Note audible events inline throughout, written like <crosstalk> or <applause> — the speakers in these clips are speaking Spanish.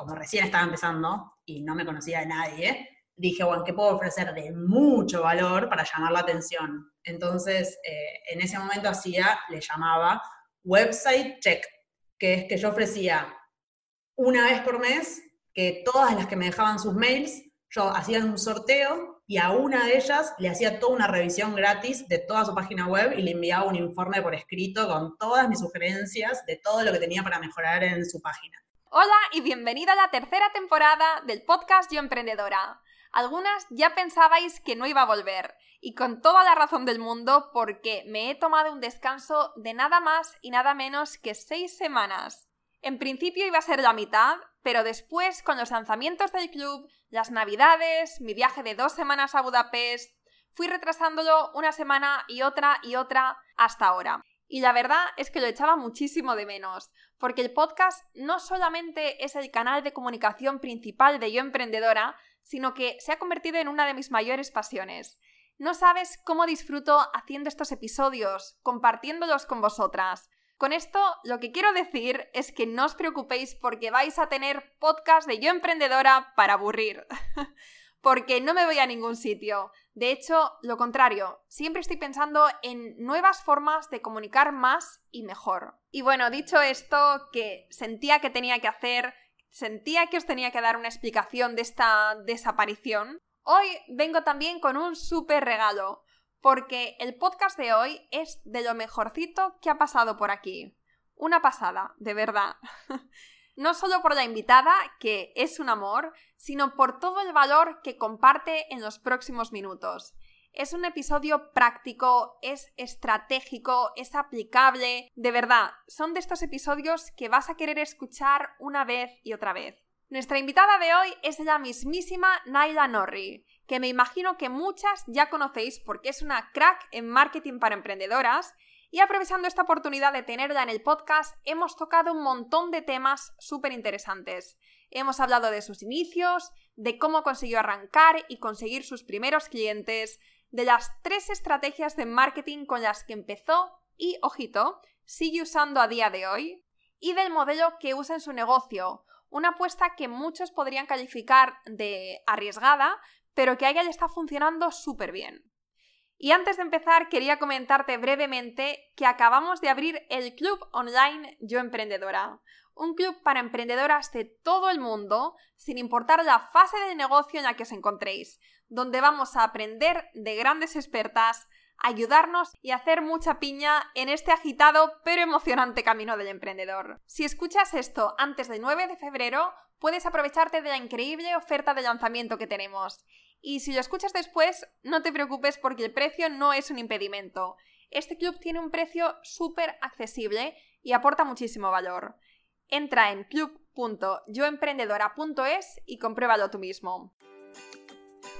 como recién estaba empezando y no me conocía de nadie, dije, bueno, ¿qué puedo ofrecer de mucho valor para llamar la atención? Entonces, eh, en ese momento hacía, le llamaba website check, que es que yo ofrecía una vez por mes que todas las que me dejaban sus mails, yo hacía un sorteo y a una de ellas le hacía toda una revisión gratis de toda su página web y le enviaba un informe por escrito con todas mis sugerencias de todo lo que tenía para mejorar en su página. Hola y bienvenida a la tercera temporada del podcast Yo Emprendedora. Algunas ya pensabais que no iba a volver, y con toda la razón del mundo porque me he tomado un descanso de nada más y nada menos que seis semanas. En principio iba a ser la mitad, pero después, con los lanzamientos del club, las navidades, mi viaje de dos semanas a Budapest, fui retrasándolo una semana y otra y otra hasta ahora. Y la verdad es que lo echaba muchísimo de menos, porque el podcast no solamente es el canal de comunicación principal de Yo Emprendedora, sino que se ha convertido en una de mis mayores pasiones. No sabes cómo disfruto haciendo estos episodios, compartiéndolos con vosotras. Con esto lo que quiero decir es que no os preocupéis porque vais a tener podcast de Yo Emprendedora para aburrir. <laughs> porque no me voy a ningún sitio. De hecho, lo contrario, siempre estoy pensando en nuevas formas de comunicar más y mejor. Y bueno, dicho esto, que sentía que tenía que hacer, sentía que os tenía que dar una explicación de esta desaparición, hoy vengo también con un súper regalo, porque el podcast de hoy es de lo mejorcito que ha pasado por aquí. Una pasada, de verdad. <laughs> no solo por la invitada, que es un amor, sino por todo el valor que comparte en los próximos minutos. Es un episodio práctico, es estratégico, es aplicable. De verdad, son de estos episodios que vas a querer escuchar una vez y otra vez. Nuestra invitada de hoy es la mismísima Naila Norri, que me imagino que muchas ya conocéis porque es una crack en marketing para emprendedoras y aprovechando esta oportunidad de tenerla en el podcast, hemos tocado un montón de temas súper interesantes. Hemos hablado de sus inicios, de cómo consiguió arrancar y conseguir sus primeros clientes, de las tres estrategias de marketing con las que empezó y, ojito, sigue usando a día de hoy, y del modelo que usa en su negocio, una apuesta que muchos podrían calificar de arriesgada, pero que a ella le está funcionando súper bien. Y antes de empezar, quería comentarte brevemente que acabamos de abrir el club online Yo Emprendedora, un club para emprendedoras de todo el mundo, sin importar la fase de negocio en la que os encontréis, donde vamos a aprender de grandes expertas, ayudarnos y hacer mucha piña en este agitado pero emocionante camino del emprendedor. Si escuchas esto antes del 9 de febrero, puedes aprovecharte de la increíble oferta de lanzamiento que tenemos. Y si lo escuchas después, no te preocupes porque el precio no es un impedimento. Este club tiene un precio súper accesible y aporta muchísimo valor. Entra en club.yoemprendedora.es y compruébalo tú mismo.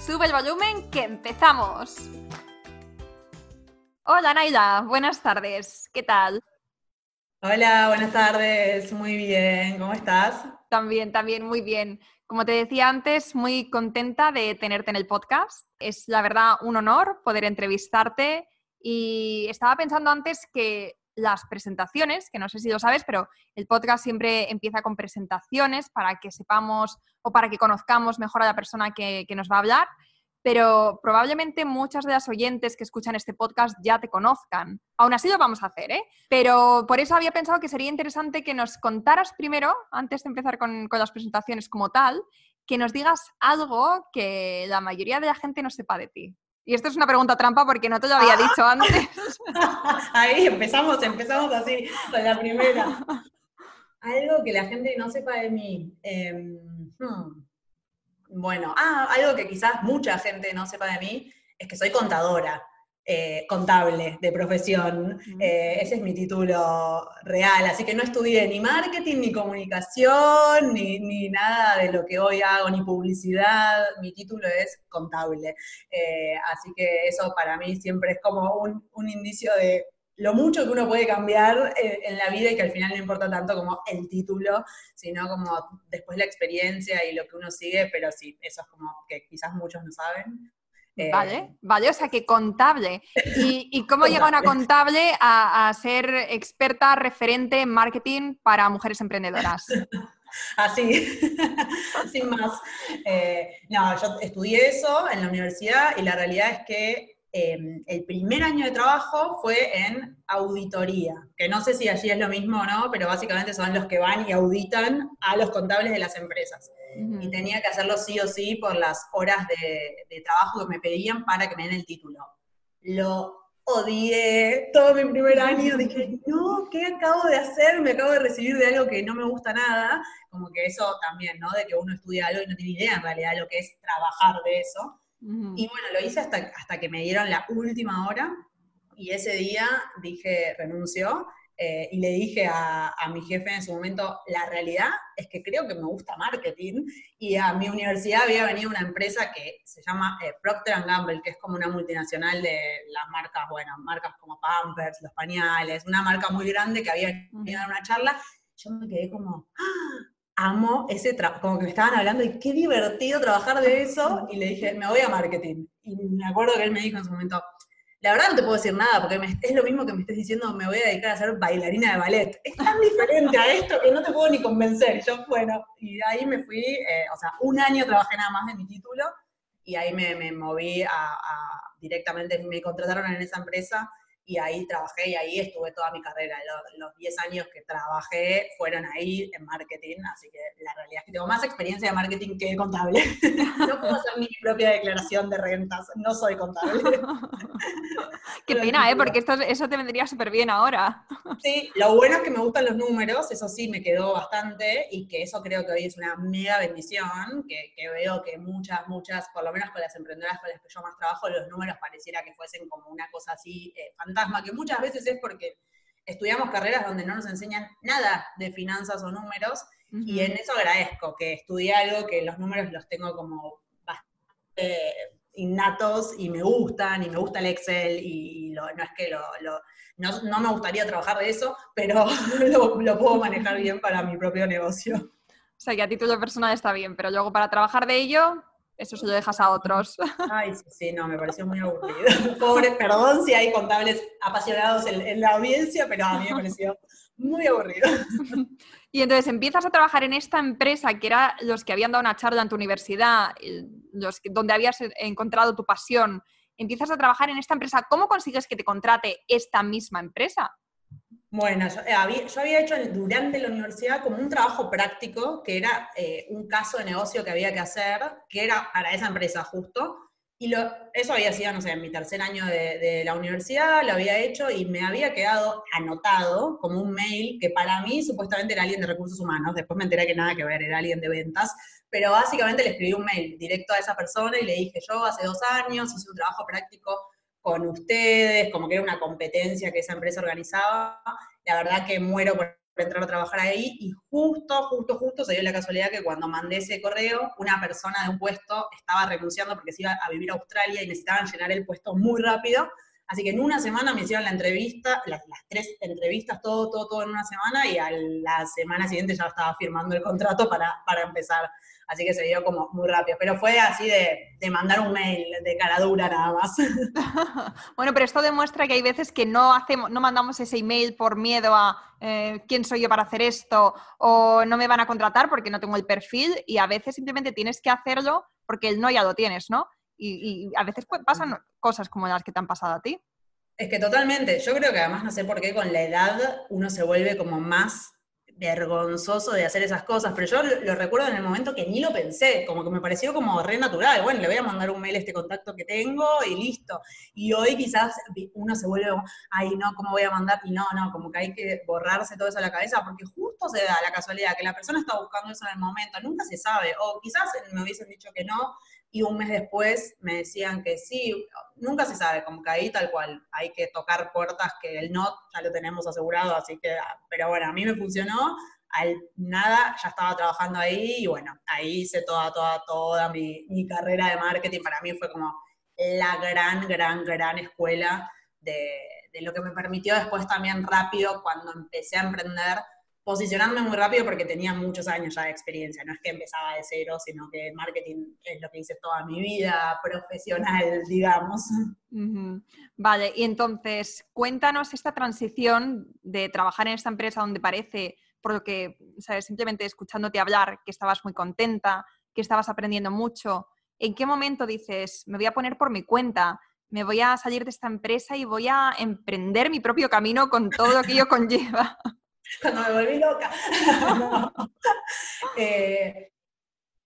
Sube el volumen que empezamos. Hola Naila, buenas tardes. ¿Qué tal? Hola, buenas tardes. Muy bien. ¿Cómo estás? También, también, muy bien. Como te decía antes, muy contenta de tenerte en el podcast. Es la verdad un honor poder entrevistarte y estaba pensando antes que las presentaciones, que no sé si lo sabes, pero el podcast siempre empieza con presentaciones para que sepamos o para que conozcamos mejor a la persona que, que nos va a hablar pero probablemente muchas de las oyentes que escuchan este podcast ya te conozcan. Aún así lo vamos a hacer, ¿eh? Pero por eso había pensado que sería interesante que nos contaras primero, antes de empezar con, con las presentaciones como tal, que nos digas algo que la mayoría de la gente no sepa de ti. Y esto es una pregunta trampa porque no te lo había dicho antes. <laughs> Ahí empezamos, empezamos así, con la primera. Algo que la gente no sepa de mí. Em, hmm. Bueno, ah, algo que quizás mucha gente no sepa de mí es que soy contadora. Eh, contable de profesión. Eh, ese es mi título real, así que no estudié ni marketing, ni comunicación, ni, nada de lo que hoy hago, ni publicidad. Mi título es contable. Eh, así que eso para mí siempre es como un, un indicio de lo mucho que uno puede cambiar en la vida y que al final no importa tanto como el título, sino como después la experiencia y lo que uno sigue, pero sí, eso es como que quizás muchos no saben. Vale, eh, vale, o sea que contable. ¿Y, cómo llega una contable a, ser experta referente en marketing para mujeres emprendedoras? <laughs> Así, <laughs> sin más. Eh, no, yo estudié eso en la universidad y la realidad es que Em, el primer año de trabajo fue en auditoría, que no sé si allí es lo mismo o no, pero básicamente son los que van y auditan a los contables de las empresas. Y tenía que hacerlo sí o sí por las horas de, trabajo que me pedían para que me den el título. Lo odié todo mi primer año, dije, <laughs> no, ¿qué acabo de hacer? Me acabo de recibir de algo que no me gusta nada, como que eso también, ¿no? De que uno estudia algo y no tiene idea en realidad lo que es trabajar de eso. Y bueno, lo hice hasta, hasta que me dieron la última hora y ese día dije, renuncio, eh, y le dije a, mi jefe en su momento, la realidad es que creo que me gusta marketing y a mi universidad había venido una empresa que se llama eh, Procter Gamble, que es como una multinacional de las marcas, bueno, marcas como Pampers, los pañales, una marca muy grande que había venido a una charla. Yo me quedé como, ¡Ah! amo ese trabajo, como que me estaban hablando y qué divertido trabajar de eso, y le dije, me voy a marketing. Y me acuerdo que él me dijo en su momento, la verdad no te puedo decir nada, porque es lo mismo que me estés diciendo, me voy a dedicar a ser bailarina de ballet. Es tan diferente a esto que no te puedo ni convencer. Yo, bueno, y de ahí me fui, eh, o sea, un año trabajé nada más de mi título, y ahí me, moví a, directamente, me contrataron en esa empresa, y ahí trabajé y ahí estuve toda mi carrera. Los, 10 años que trabajé fueron ahí en marketing, así que la realidad es que tengo más experiencia de marketing que de contable. <laughs> no puedo hacer mi propia declaración de rentas, no soy contable. <laughs> Qué pena, ¿eh? Porque esto, eso te vendría súper bien ahora. sí, lo bueno es que me gustan los números, eso sí me quedó bastante y que eso creo que hoy es una mega bendición, que, que veo que muchas, muchas, por lo menos con las emprendedoras con las que yo más trabajo, los números pareciera que fuesen como una cosa así eh, fantástica que muchas veces es porque estudiamos carreras donde no nos enseñan nada de finanzas o números, y en eso agradezco que estudié algo que los números los tengo como bastante innatos y me gustan, y me gusta el Excel, y no es que lo, no, me gustaría trabajar de eso, pero <laughs> lo, lo puedo manejar bien para mi propio negocio. O sea, que a título personal está bien, pero luego para trabajar de ello, eso se lo dejas a otros. Ay, sí, sí, no, me pareció muy aburrido. <laughs> Pobre, perdón si hay contables apasionados en, la audiencia, pero a mí me pareció muy aburrido. <laughs> Y entonces empiezas a trabajar en esta empresa que era los que habían dado una charla en tu universidad, los donde habías encontrado tu pasión. Empiezas a trabajar en esta empresa. ¿Cómo consigues que te contrate esta misma empresa? Bueno, eh, yo había, hecho durante la universidad como un trabajo práctico, que era eh, un caso de negocio que había que hacer, que era para esa empresa justo, y lo, eso había sido, no sé, en mi tercer año de, de, la universidad, lo había hecho y me había quedado anotado como un mail que para mí supuestamente era alguien de recursos humanos, después me enteré que nada que ver, era alguien de ventas, pero básicamente le escribí un mail directo a esa persona y le dije, yo hace dos años hice un trabajo práctico con ustedes, como que era una competencia que esa empresa organizaba. La verdad que muero por entrar a trabajar ahí y justo, justo, justo se dio la casualidad que cuando mandé ese correo, una persona de un puesto estaba renunciando porque se iba a vivir a Australia y necesitaban llenar el puesto muy rápido. Así que en una semana me hicieron la entrevista, las, tres entrevistas, todo, todo, todo en una semana y a la semana siguiente ya estaba firmando el contrato para, para empezar así que se dio como muy rápido. Pero fue así de, mandar un mail de cara dura nada más. <laughs> bueno, pero esto demuestra que hay veces que no hacemos, no mandamos ese email por miedo a eh, quién soy yo para hacer esto, o no me van a contratar porque no tengo el perfil, y a veces simplemente tienes que hacerlo porque el no ya lo tienes, ¿no? Y, y a veces pasan cosas como las que te han pasado a ti. Es que totalmente, yo creo que además no sé por qué con la edad uno se vuelve como más vergonzoso de hacer esas cosas, pero yo lo, recuerdo en el momento que ni lo pensé, como que me pareció como re natural, bueno, le voy a mandar un mail a este contacto que tengo y listo. Y hoy quizás uno se vuelve, ay, no, ¿cómo voy a mandar? Y no, no, como que hay que borrarse todo eso a la cabeza, porque justo se da la casualidad que la persona está buscando eso en el momento, nunca se sabe, o quizás me hubiesen dicho que no, y un mes después me decían que sí, nunca se sabe, como que ahí tal cual, hay que tocar puertas que el no ya lo tenemos asegurado, así que, pero bueno, a mí me funcionó, al nada ya estaba trabajando ahí y bueno, ahí hice toda, toda, toda mi, mi carrera de marketing, para mí fue como la gran, gran, gran escuela de, de lo que me permitió después también rápido cuando empecé a emprender posicionarme muy rápido porque tenía muchos años ya de experiencia, no es que empezaba de cero, sino que marketing es lo que hice toda mi vida profesional, <laughs> digamos. Vale, y entonces cuéntanos esta transición de trabajar en esta empresa donde parece, por lo que, ¿sabes? simplemente escuchándote hablar, que estabas muy contenta, que estabas aprendiendo mucho. ¿En qué momento dices, me voy a poner por mi cuenta? me voy a salir de esta empresa y voy a emprender mi propio camino con todo lo que ello <laughs> conlleva. <laughs> cuando me volví loca. <laughs> Eh,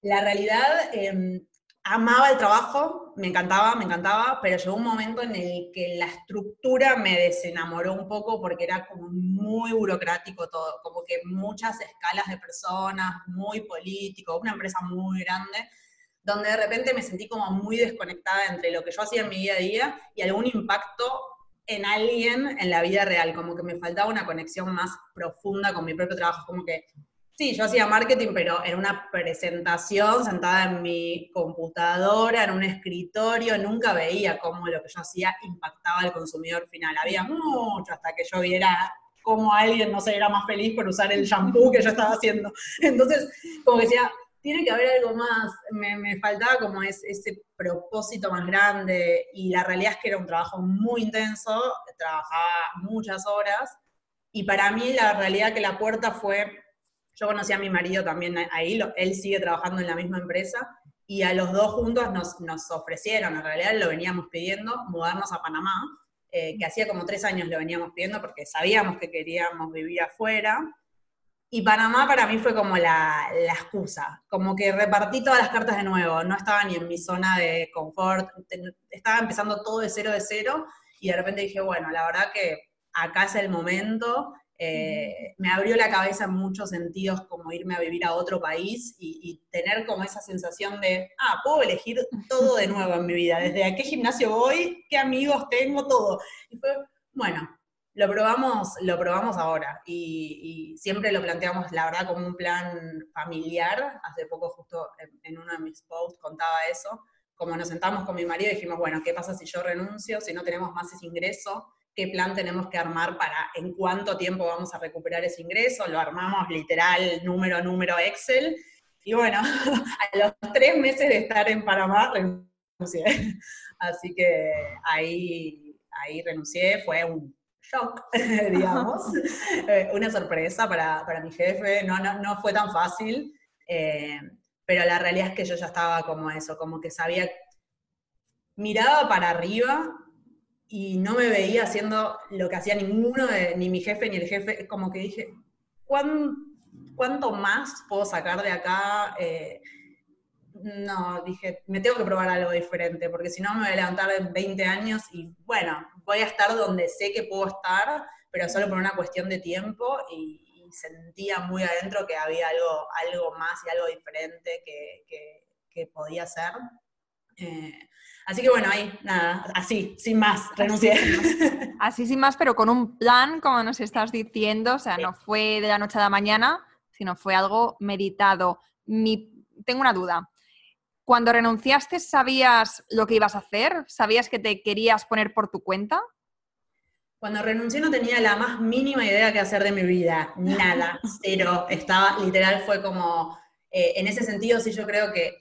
la realidad, em, amaba el trabajo, me encantaba, me encantaba, pero llegó un momento en el que la estructura me desenamoró un poco porque era como muy burocrático todo, como que muchas escalas de personas, muy político, una empresa muy grande, donde de repente me sentí como muy desconectada entre lo que yo hacía en mi día a día y algún impacto en alguien en la vida real, como que me faltaba una conexión más profunda con mi propio trabajo, como que sí, yo hacía marketing, pero en una presentación sentada en mi computadora, en un escritorio, nunca veía cómo lo que yo hacía impactaba al consumidor final. Había mucho hasta que yo viera cómo alguien, no sé, era más feliz por usar el shampoo que yo estaba haciendo. <laughs> Entonces, como que decía, tiene que haber algo más, me, faltaba como ese propósito más grande y la realidad es que era un trabajo muy intenso, trabajaba muchas horas y para mí la realidad que la puerta fue, yo conocí a mi marido también ahí, él sigue trabajando en la misma empresa y a los dos juntos nos, nos ofrecieron, en realidad lo veníamos pidiendo, mudarnos a Panamá, eh, que hacía como tres años lo veníamos pidiendo porque sabíamos que queríamos vivir afuera y Panamá para mí fue como la, excusa, como que repartí todas las cartas de nuevo, no estaba ni en mi zona de confort, estaba empezando todo de cero de cero y de repente dije, bueno, la verdad que acá es el momento, eh, me abrió la cabeza en muchos sentidos como irme a vivir a otro país y, y, tener como esa sensación de, ah, puedo elegir todo de nuevo en mi vida, desde a qué gimnasio voy, qué amigos tengo, todo. Y fue, bueno, lo probamos, lo probamos ahora y, siempre lo planteamos, la verdad, como un plan familiar. Hace poco justo en, uno de mis posts contaba eso. Como nos sentamos con mi marido y dijimos, bueno, ¿qué pasa si yo renuncio, si no tenemos más ese ingreso? ¿Qué plan tenemos que armar para en cuánto tiempo vamos a recuperar ese ingreso? Lo armamos literal, número número Excel. Y bueno, <laughs> a los tres meses de estar en Panamá renuncié. <laughs> Así que ahí, ahí renuncié, fue un shock, <laughs> digamos, <laughs> eh, una sorpresa para, mi jefe, no, no, fue tan fácil, eh, pero la realidad es que yo ya estaba como eso, como que sabía, miraba para arriba y no me veía haciendo lo que hacía ninguno, ni mi jefe ni el jefe, como que dije, ¿cuánto más puedo sacar de acá? Eh, no, dije, me tengo que probar algo diferente, porque si no me voy a levantar en 20 años y bueno, voy a estar donde sé que puedo estar, pero solo por una cuestión de tiempo y, sentía muy adentro que había algo, algo más y algo diferente que, podía ser. Eh, así que bueno, ahí nada, así, sin más, renuncié. Así sin más, pero con un plan, como nos estás diciendo, o sea, no fue de la noche a la mañana, sino fue algo meditado. Mi, tengo una duda. Cuando renunciaste, ¿sabías lo que ibas a hacer? ¿Sabías que te querías poner por tu cuenta? Cuando renuncié no tenía la más mínima idea qué hacer de mi vida, nada, <laughs> cero. Estaba, literal, fue como, eh, en ese sentido sí yo creo que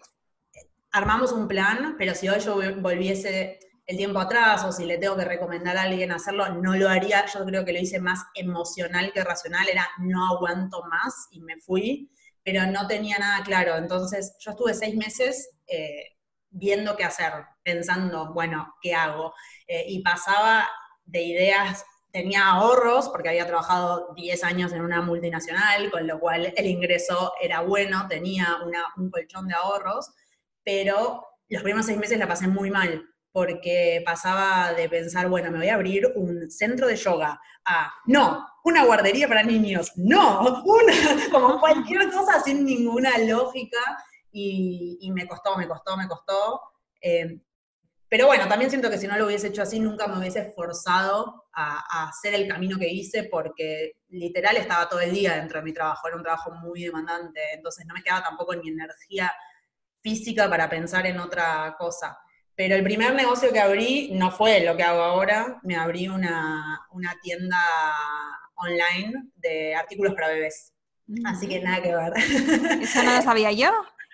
armamos un plan, pero si hoy yo volviese el tiempo atrás o si le tengo que recomendar a alguien hacerlo, no lo haría. Yo creo que lo hice más emocional que racional, era no aguanto más y me fui pero no tenía nada claro. Entonces yo estuve seis meses eh, viendo qué hacer, pensando, bueno, ¿qué hago? Eh, y pasaba de ideas tenía ahorros porque había trabajado 10 años en una multinacional, con lo cual el ingreso era bueno, tenía un colchón de ahorros, pero los primeros seis meses la pasé muy mal porque pasaba de pensar, bueno, me voy a abrir un centro de yoga, a, no, una guardería para niños, no, una, <laughs> como cualquier cosa sin ninguna lógica, y, me costó, me costó, me costó. Eh, pero bueno, también siento que si no lo hubiese hecho así, nunca me hubiese esforzado a, hacer el camino que hice, porque literal estaba todo el día dentro de mi trabajo, era un trabajo muy demandante, entonces no me quedaba tampoco ni energía física para pensar en otra cosa. Pero el primer negocio que abrí no fue lo que hago ahora, me abrí una, una tienda online de artículos para bebés. Así que nada que ver. Eso no lo sabía yo.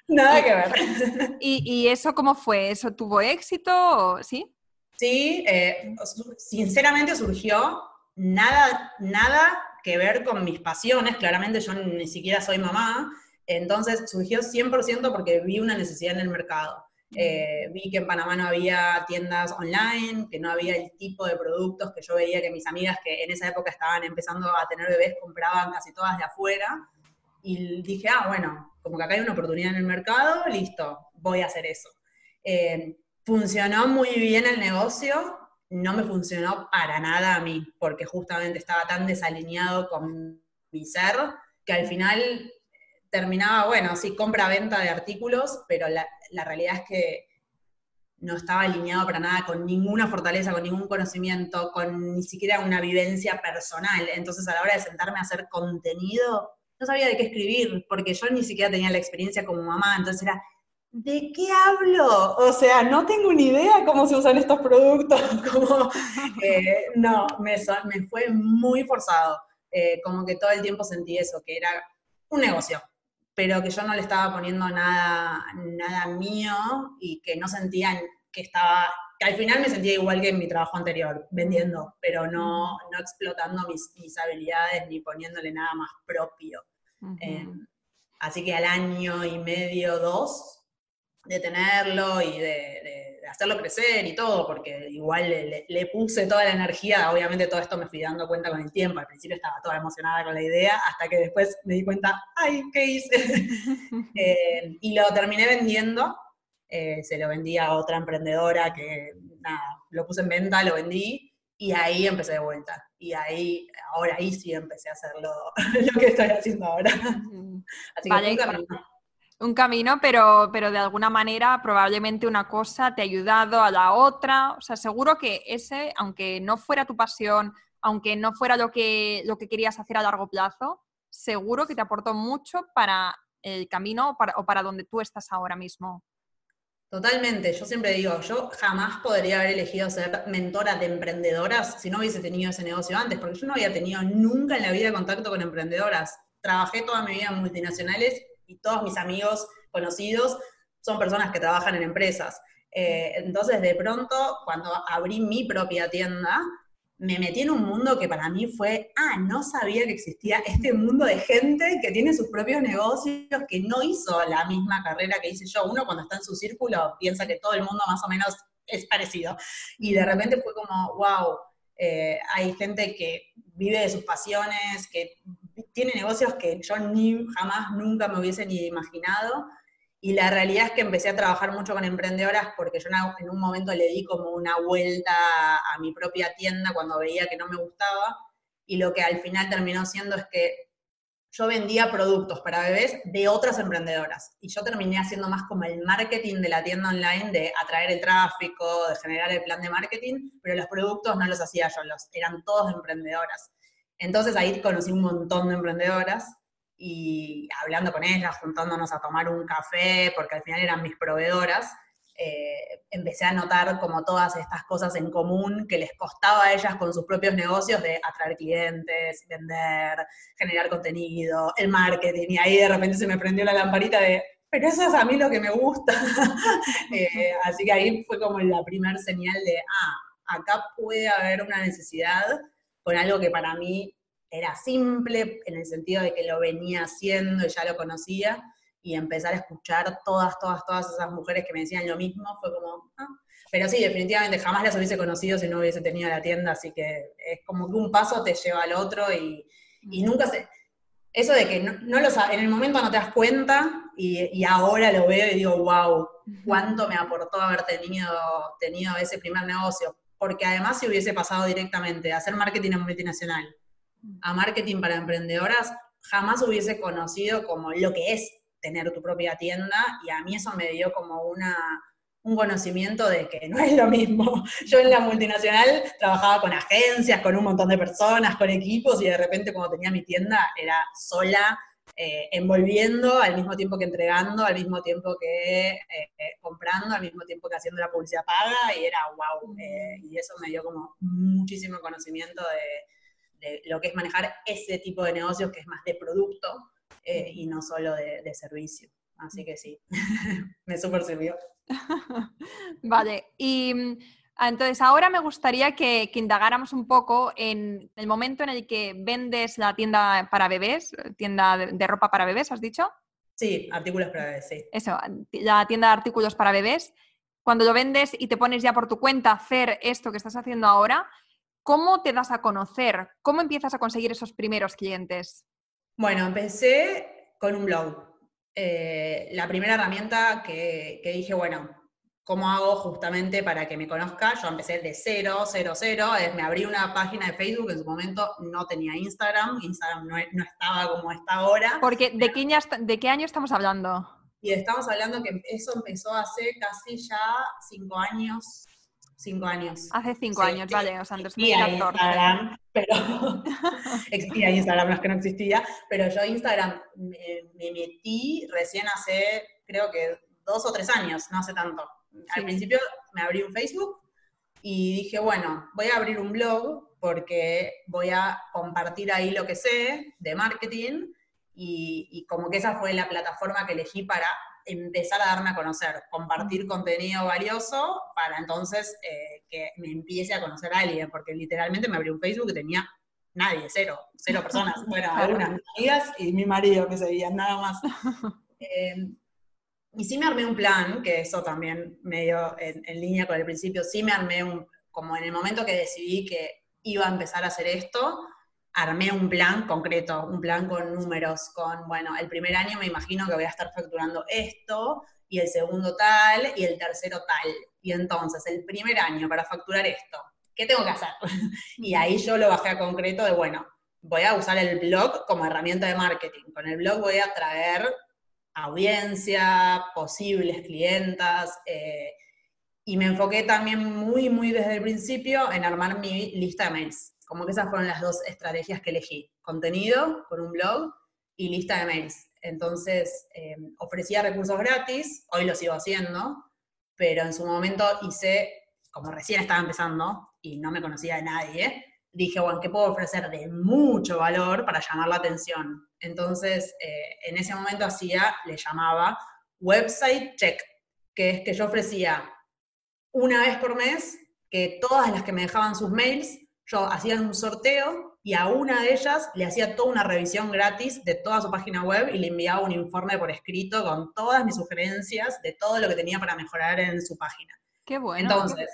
Nada que ver. <laughs> ¿Y, eso cómo fue? ¿Eso tuvo éxito? ¿Sí? Sí, eh, sinceramente surgió nada, nada que ver con mis pasiones. Claramente yo ni siquiera soy mamá. Entonces surgió 100% porque vi una necesidad en el mercado. Eh, vi que en Panamá no había tiendas online, que no había el tipo de productos que yo veía que mis amigas que en esa época estaban empezando a tener bebés compraban casi todas de afuera. Y dije, ah, bueno, como que acá hay una oportunidad en el mercado, listo, voy a hacer eso. Eh, funcionó muy bien el negocio, no me funcionó para nada a mí, porque justamente estaba tan desalineado con mi ser, que al final terminaba, bueno, sí, compra-venta de artículos, pero la, la realidad es que no estaba alineado para nada con ninguna fortaleza, con ningún conocimiento, con ni siquiera una vivencia personal. Entonces a la hora de sentarme a hacer contenido, no sabía de qué escribir, porque yo ni siquiera tenía la experiencia como mamá, entonces era, ¿de qué hablo? O sea, no tengo ni idea cómo se usan estos productos, <laughs> como, eh, no, me, fue muy forzado, eh, como que todo el tiempo sentí eso, que era un negocio, pero que yo no le estaba poniendo nada, nada mío y que no sentía que estaba, que al final me sentía igual que en mi trabajo anterior, vendiendo, pero no, no explotando mis, mis habilidades ni poniéndole nada más propio. Em, así que al año y medio, dos, de tenerlo y de, hacerlo crecer y todo, porque igual le, puse toda la energía, obviamente todo esto me fui dando cuenta con el tiempo, al principio estaba toda emocionada con la idea, hasta que después me di cuenta, ay, ¿qué hice? <laughs> <laughs> Em, y lo terminé vendiendo, eh, se lo vendí a otra emprendedora que, nada, lo puse en venta, lo vendí, y ahí empecé de vuelta. Y ahí, ahora ahí sí empecé a hacer lo, <laughs> que estoy haciendo ahora. Así que un camino. Un camino, pero, pero de alguna manera probablemente una cosa te ha ayudado a la otra. O sea, seguro que ese, aunque no fuera tu pasión, aunque no fuera lo que, lo que querías hacer a largo plazo, seguro que te aportó mucho para el camino o para donde tú estás ahora mismo. Totalmente, yo siempre digo, yo jamás podría haber elegido ser mentora de emprendedoras si no hubiese tenido ese negocio antes, porque yo no había tenido nunca en la vida contacto con emprendedoras. Trabajé toda mi vida en multinacionales y todos mis amigos conocidos son personas que trabajan en empresas. Eh, entonces, de pronto, cuando abrí mi propia tienda, me metí en un mundo que para mí fue, ah, no sabía que existía este mundo de gente que tiene sus propios negocios, que no hizo la misma carrera que hice yo. Uno cuando está en su círculo piensa que todo el mundo más o menos es parecido. Y de repente fue como, wow, eh, hay gente que vive de sus pasiones, que tiene negocios que yo ni jamás, nunca me hubiese ni imaginado. Y la realidad es que empecé a trabajar mucho con emprendedoras porque yo en un momento le di como una vuelta a mi propia tienda cuando veía que no me gustaba. Y lo que al final terminó siendo es que yo vendía productos para bebés de otras emprendedoras. Y yo terminé haciendo más como el marketing de la tienda online, de atraer el tráfico, de generar el plan de marketing, pero los productos no los hacía yo, los, eran todos emprendedoras. Entonces ahí conocí un montón de emprendedoras y hablando con ellas, juntándonos a tomar un café, porque al final eran mis proveedoras, eh, empecé a notar como todas estas cosas en común que les costaba a ellas con sus propios negocios de atraer clientes, vender, generar contenido, el marketing, y ahí de repente se me prendió la lamparita de, pero eso es a mí lo que me gusta. <laughs> Eh, así que ahí fue como la primer señal de, ah, acá puede haber una necesidad con algo que para mí era simple en el sentido de que lo venía haciendo y ya lo conocía, y empezar a escuchar todas, todas, todas esas mujeres que me decían lo mismo, fue como, ah, Pero sí, definitivamente jamás las hubiese conocido si no hubiese tenido la tienda, así que es como que un paso te lleva al otro y, y nunca se... Eso de que no, lo en el momento no te das cuenta y, ahora lo veo y digo, wow, cuánto me aportó haber tenido, tenido ese primer negocio. Porque además si hubiese pasado directamente a hacer marketing en multinacional, a marketing para emprendedoras, jamás hubiese conocido como lo que es tener tu propia tienda y a mí eso me dio como una, un conocimiento de que no es lo mismo. <laughs> Yo en la multinacional trabajaba con agencias, con un montón de personas, con equipos y de repente cuando tenía mi tienda era sola, eh, envolviendo al mismo tiempo que entregando, al mismo tiempo que eh, comprando, al mismo tiempo que haciendo la publicidad paga y era wow. Eh, y eso me dio como muchísimo conocimiento de, de, lo que es manejar ese tipo de negocios que es más de producto y no solo de, de servicio. Así que sí, <laughs> me súper sirvió. <laughs> vale, y mm, entonces ahora me gustaría que, indagáramos un poco en el momento en el que vendes la tienda para bebés, tienda de, ropa para bebés, ¿has dicho? Sí, artículos para bebés, sí. Eso, la tienda de artículos para bebés. Cuando lo vendes y te pones ya por tu cuenta a hacer esto que estás haciendo ahora, ¿cómo te das a conocer? ¿Cómo empiezas a conseguir esos primeros clientes? Bueno, empecé con un blog. Eh, la primera herramienta que, dije, bueno, ¿cómo hago justamente para que me conozca? Yo empecé de cero, cero, cero, me abrí una página de Facebook, en su momento no tenía Instagram, Instagram no, estaba como está ahora. Porque, ¿de qué, ¿de qué año estamos hablando? Y estamos hablando que eso empezó hace casi ya cinco años, cinco años. Hace cinco años, vale, o sea, en 2014. Instagram, pero <laughs> existía Instagram, no es que no existía, pero yo Instagram me, metí recién hace, creo que dos o tres años, no hace tanto. Al principio me abrí un Facebook y dije, bueno, voy a abrir un blog porque voy a compartir ahí lo que sé de marketing y, y como que esa fue la plataforma que elegí para empezar a darme a conocer, compartir contenido valioso para entonces eh, que me empiece a conocer a alguien, porque literalmente me abrí un Facebook y tenía nadie, cero, cero personas, bueno, algunas <laughs> amigas y mi marido que seguían, nada más. <laughs> Em, y sí me armé un plan, que eso también medio en, en línea con el principio, sí me armé un, como en el momento que decidí que iba a empezar a hacer esto, armé un plan concreto, un plan con números, con, bueno, el primer año me imagino que voy a estar facturando esto, y el segundo tal, y el tercero tal. Y entonces, el primer año para facturar esto, ¿qué tengo que hacer? <laughs> y ahí yo lo bajé a concreto de, bueno, voy a usar el blog como herramienta de marketing. Con el blog voy a traer audiencia, posibles clientas, eh, y me enfoqué también muy, muy desde el principio en armar mi lista de mails. Como que esas fueron las dos estrategias que elegí. Contenido con un blog y lista de mails. Entonces, eh, ofrecía recursos gratis, hoy lo sigo haciendo, pero en su momento hice, como recién estaba empezando y no me conocía de nadie, dije, bueno, ¿qué puedo ofrecer de mucho valor para llamar la atención? Entonces, eh, en ese momento hacía, le llamaba website check, que es que yo ofrecía una vez por mes que todas las que me dejaban sus mails yo hacía un sorteo y a una de ellas le hacía toda una revisión gratis de toda su página web y le enviaba un informe por escrito con todas mis sugerencias de todo lo que tenía para mejorar en su página. Qué bueno. Entonces,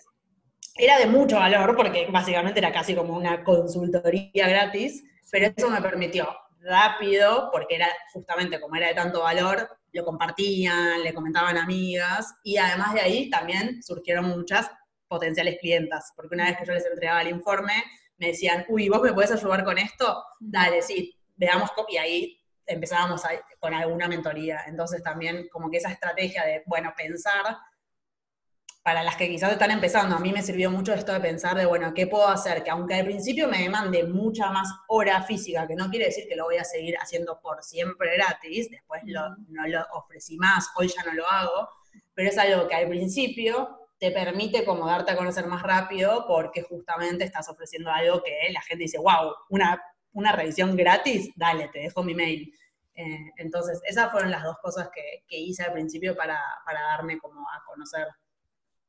era de mucho valor porque básicamente era casi como una consultoría gratis, pero eso me permitió rápido, porque era justamente como era de tanto valor, lo compartían, le comentaban amigas, y además de ahí también surgieron muchas potenciales clientas, porque una vez que yo les entregaba el informe, me decían, uy, ¿vos me podés ayudar con esto? Dale, sí, veamos, y ahí empezábamos con alguna mentoría. Entonces también como que esa estrategia de, bueno, pensar, para las que quizás están empezando, a mí me sirvió mucho esto de pensar de, bueno, ¿qué puedo hacer? Que aunque al principio me demande mucha más hora física, que no quiere decir que lo voy a seguir haciendo por siempre gratis, después no lo ofrecí más, hoy ya no lo hago, pero es algo que al principio te permite como darte a conocer más rápido porque justamente estás ofreciendo algo que la gente dice, wow, una, una revisión gratis, dale, te dejo mi mail. Eh, entonces, esas fueron las dos cosas que, hice al principio para, darme como a conocer.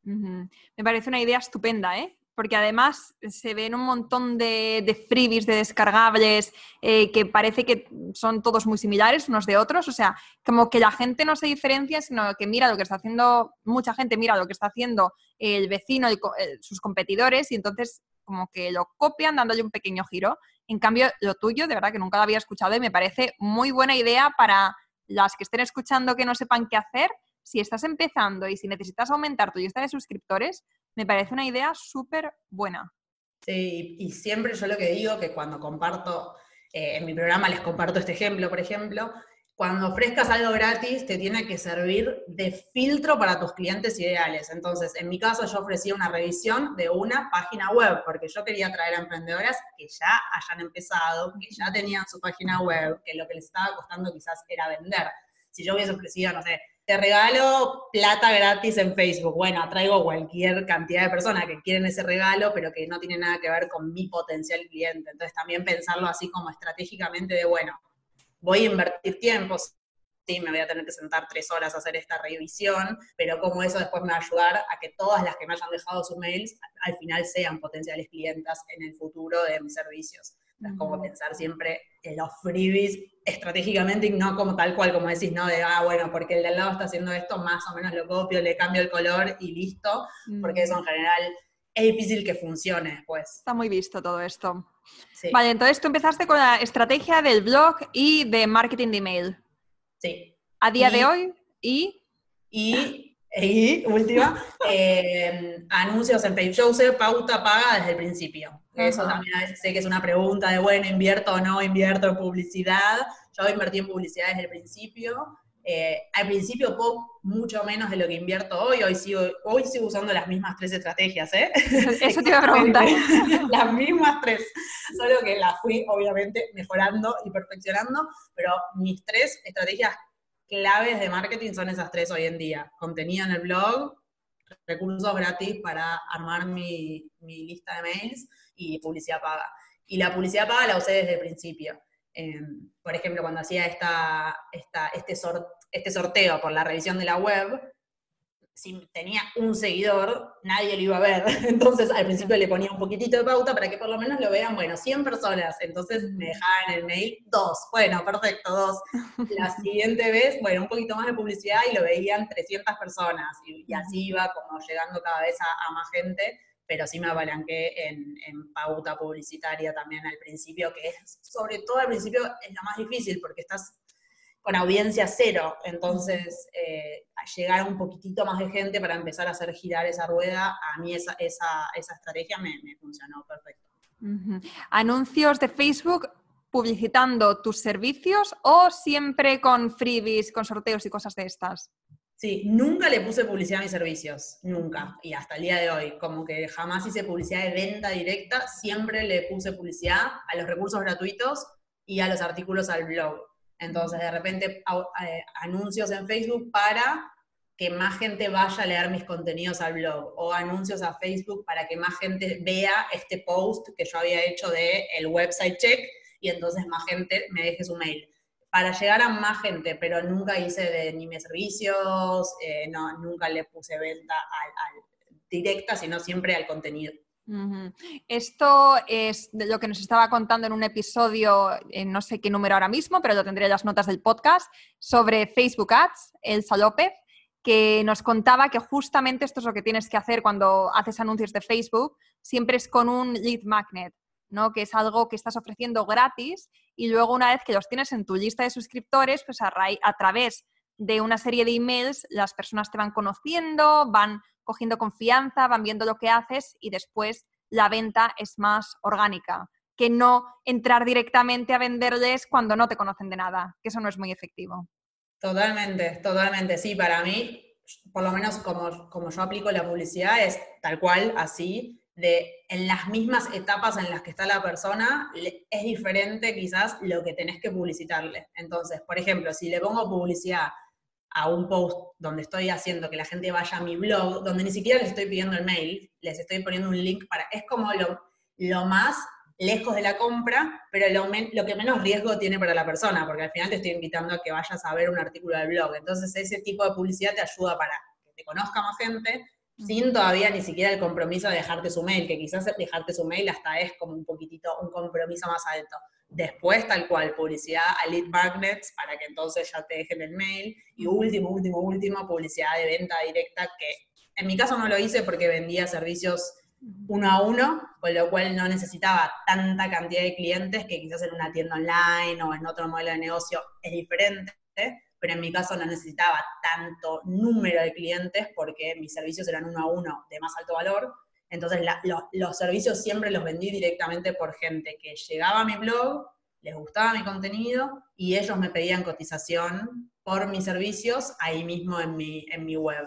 Me parece una idea estupenda, ¿eh? Porque además se ven un montón de, freebies, de descargables, eh, que parece que son todos muy similares unos de otros. O sea, como que la gente no se diferencia, sino que mira lo que está haciendo, mucha gente mira lo que está haciendo el vecino, y sus competidores, y entonces como que lo copian dándole un pequeño giro. En cambio, lo tuyo, de verdad que nunca lo había escuchado y me parece muy buena idea para las que estén escuchando que no sepan qué hacer. Si estás empezando y si necesitas aumentar tu lista de suscriptores, me parece una idea súper buena. Sí, y siempre yo lo que digo, que cuando comparto, eh, en mi programa les comparto este ejemplo, por ejemplo, cuando ofrezcas algo gratis, te tiene que servir de filtro para tus clientes ideales. Entonces, en mi caso, yo ofrecía una revisión de una página web, porque yo quería traer a emprendedoras que ya hayan empezado, que ya tenían su página web, que lo que les estaba costando quizás era vender. Si yo hubiese ofrecido, no sé, te regalo plata gratis en Facebook. Bueno, traigo cualquier cantidad de personas que quieren ese regalo, pero que no tiene nada que ver con mi potencial cliente. Entonces, también pensarlo así como estratégicamente de, bueno, voy a invertir tiempo, sí, me voy a tener que sentar tres horas a hacer esta revisión, pero como eso después me va a ayudar a que todas las que me hayan dejado sus mails al final sean potenciales clientas en el futuro de mis servicios. Es como pensar siempre en los freebies estratégicamente y no como tal cual, como decís, ¿no? De, ah, bueno, porque el de al lado está haciendo esto, más o menos lo copio, le cambio el color y listo, porque eso en general es difícil que funcione después. Está muy visto todo esto. Vale, entonces tú empezaste con la estrategia del blog y de marketing de email. Sí. A día de hoy y... Y, última, <laughs> eh, anuncios en Facebook. Yo usé pauta paga desde el principio. Eso también a veces sé que es una pregunta de, bueno, ¿invierto o no invierto en publicidad? Yo invertí en publicidad desde el principio. Eh, al principio poco, mucho menos de lo que invierto hoy, hoy sigo, hoy sigo usando las mismas tres estrategias, ¿eh? Eso te iba a preguntar. <laughs> las mismas tres, solo que las fui obviamente mejorando y perfeccionando, pero mis tres estrategias claves de marketing son esas tres hoy en día. Contenido en el blog, recursos gratis para armar mi, mi lista de mails y publicidad paga. Y la publicidad paga la usé desde el principio. Em, por ejemplo, cuando hacía esta, esta, este, este sorteo por la revisión de la web, si tenía un seguidor, nadie lo iba a ver. <laughs> Entonces, al principio le ponía un poquitito de pauta para que por lo menos lo vean, bueno, 100 personas. Entonces me dejaban el mail, dos. Bueno, perfecto, dos. La <laughs> siguiente vez, bueno, un poquito más de publicidad y lo veían 300 personas. Y, así iba como llegando cada vez a más gente pero sí me apalanqué en, pauta publicitaria también al principio, que es, sobre todo al principio, es lo más difícil porque estás con audiencia cero, entonces eh, llegar a un poquitito más de gente para empezar a hacer girar esa rueda, a mí esa, esa, esa estrategia me, funcionó perfecto. Anuncios de Facebook publicitando tus servicios o siempre con freebies, con sorteos y cosas de estas? Sí, nunca le puse publicidad a mis servicios, nunca. Y hasta el día de hoy, como que jamás hice publicidad de venta directa, siempre le puse publicidad a los recursos gratuitos y a los artículos al blog. Entonces, de repente, eh, anuncios en Facebook para que más gente vaya a leer mis contenidos al blog, o anuncios a Facebook para que más gente vea este post que yo había hecho de el website check y entonces más gente me deje su mail para llegar a más gente, pero nunca hice de ni mis servicios, eh, no, nunca le puse venta al, directa, sino siempre al contenido. Esto es de lo que nos estaba contando en un episodio, en no sé qué número ahora mismo, pero lo tendré en las notas del podcast, sobre Facebook Ads, el López, que nos contaba que justamente esto es lo que tienes que hacer cuando haces anuncios de Facebook, siempre es con un lead magnet. ¿No? que es algo que estás ofreciendo gratis y luego una vez que los tienes en tu lista de suscriptores, pues a, través de una serie de emails las personas te van conociendo, van cogiendo confianza, van viendo lo que haces y después la venta es más orgánica, que no entrar directamente a venderles cuando no te conocen de nada, que eso no es muy efectivo. Totalmente, totalmente. Sí, para mí, por lo menos como, como yo aplico la publicidad, es tal cual, así de en las mismas etapas en las que está la persona, es diferente quizás lo que tenés que publicitarle. Entonces, por ejemplo, si le pongo publicidad a un post donde estoy haciendo que la gente vaya a mi blog, donde ni siquiera les estoy pidiendo el mail, les estoy poniendo un link para... Es como lo, lo más lejos de la compra, pero lo, lo, que menos riesgo tiene para la persona, porque al final te estoy invitando a que vayas a ver un artículo del blog. Entonces ese tipo de publicidad te ayuda para que te conozca más gente, sin todavía ni siquiera el compromiso de dejarte su mail, que quizás dejarte su mail hasta es como un poquitito un compromiso más alto. Después, tal cual, publicidad a lead magnets para que entonces ya te dejen el mail. Y último, último, último, publicidad de venta directa, que en mi caso no lo hice porque vendía servicios uno a uno, con lo cual no necesitaba tanta cantidad de clientes que quizás en una tienda online o en otro modelo de negocio es diferente, pero en mi caso no necesitaba tanto número de clientes porque mis servicios eran uno a uno de más alto valor. Entonces los servicios siempre los vendí directamente por gente que llegaba a mi blog, les gustaba mi contenido y ellos me pedían cotización por mis servicios ahí mismo en mi, en mi web.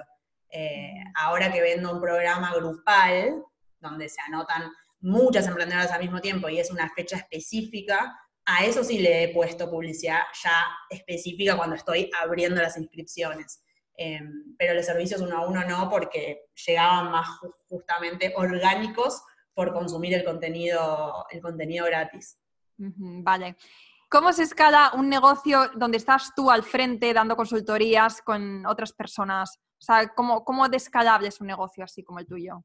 Eh, ahora que vendo un programa grupal, donde se anotan muchas emprendedoras al mismo tiempo y es una fecha específica, a eso sí le he puesto publicidad ya específica cuando estoy abriendo las inscripciones. Em, pero los servicios uno a uno no, porque llegaban más justamente orgánicos por consumir el contenido, el contenido gratis. vale. ¿Cómo se escala un negocio donde estás tú al frente dando consultorías con otras personas? O sea, ¿cómo, cómo de escalable es un negocio así como el tuyo?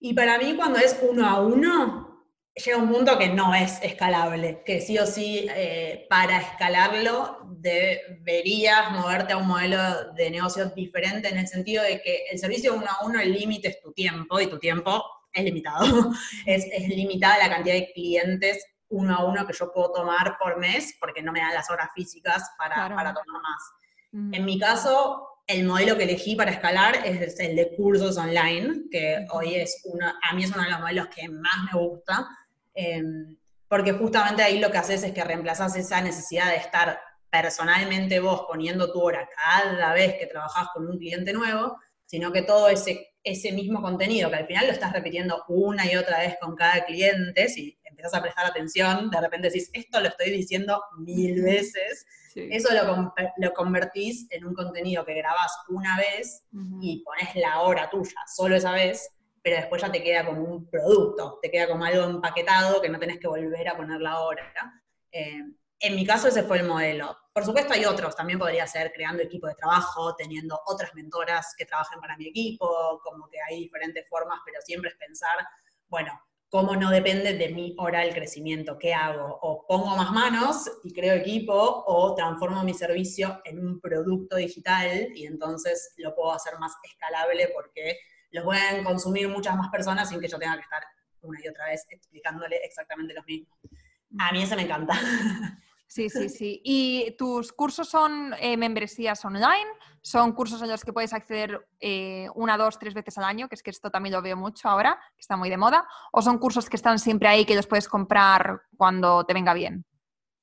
Y para mí cuando es uno a uno, llega un punto que no es escalable, que sí o sí eh, para escalarlo deberías moverte a un modelo de negocio diferente en el sentido de que el servicio uno a uno, el límite es tu tiempo y tu tiempo es limitado. <laughs> es, limitada la cantidad de clientes uno a uno que yo puedo tomar por mes porque no me dan las horas físicas para, para tomar más. En mi caso, el modelo que elegí para escalar es el de cursos online, que hoy es uno, a mí es uno de los modelos que más me gusta, em, porque justamente ahí lo que haces es que reemplazas esa necesidad de estar personalmente vos poniendo tu hora cada vez que trabajás con un cliente nuevo, sino que todo ese, ese mismo contenido, que al final lo estás repitiendo una y otra vez con cada cliente, si empezás a prestar atención, de repente decís, esto lo estoy diciendo mil veces, eso lo, lo, convertís en un contenido que grabás una vez y pones la hora tuya, solo esa vez, pero después ya te queda como un producto, te queda como algo empaquetado que no tenés que volver a poner la hora. Eh, en mi caso ese fue el modelo. Por supuesto hay otros, también podría ser creando equipo de trabajo, teniendo otras mentoras que trabajen para mi equipo, como que hay diferentes formas, pero siempre es pensar, bueno, cómo no depende de mi hora el crecimiento, ¿qué hago? O pongo más manos y creo equipo, o transformo mi servicio en un producto digital y entonces lo puedo hacer más escalable porque lo pueden consumir muchas más personas sin que yo tenga que estar una y otra vez explicándole exactamente lo mismo. A mí eso me encanta. Sí, sí, sí. ¿Y tus cursos son eh, membresías online? ¿Son cursos en los que puedes acceder eh, una, dos, tres veces al año? Que es que esto también lo veo mucho ahora, que está muy de moda. ¿O son cursos que están siempre ahí que los puedes comprar cuando te venga bien?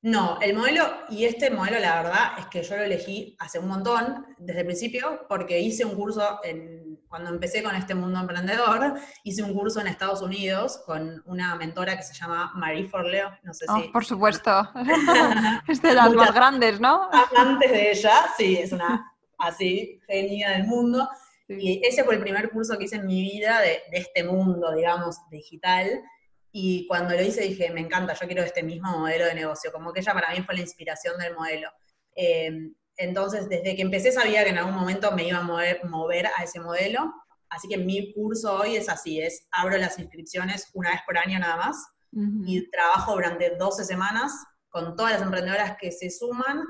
No, el modelo, y este modelo la verdad es que yo lo elegí hace un montón, desde el principio, porque hice un curso en cuando empecé con este mundo emprendedor, hice un curso en Estados Unidos con una mentora que se llama Marie Forleo, no sé oh, Por supuesto, <laughs> es de las más grandes, ¿no? Antes de ella, sí, es una así genia del mundo. Y ese fue el primer curso que hice en mi vida de, este mundo, digamos, digital. Y cuando lo hice dije, me encanta, yo quiero este mismo modelo de negocio. Como que ella para mí fue la inspiración del modelo. Eh, entonces, desde que empecé sabía que en algún momento me iba a mover, mover a ese modelo. Así que mi curso hoy es así, es abro las inscripciones una vez por año nada más y trabajo durante 12 semanas con todas las emprendedoras que se suman,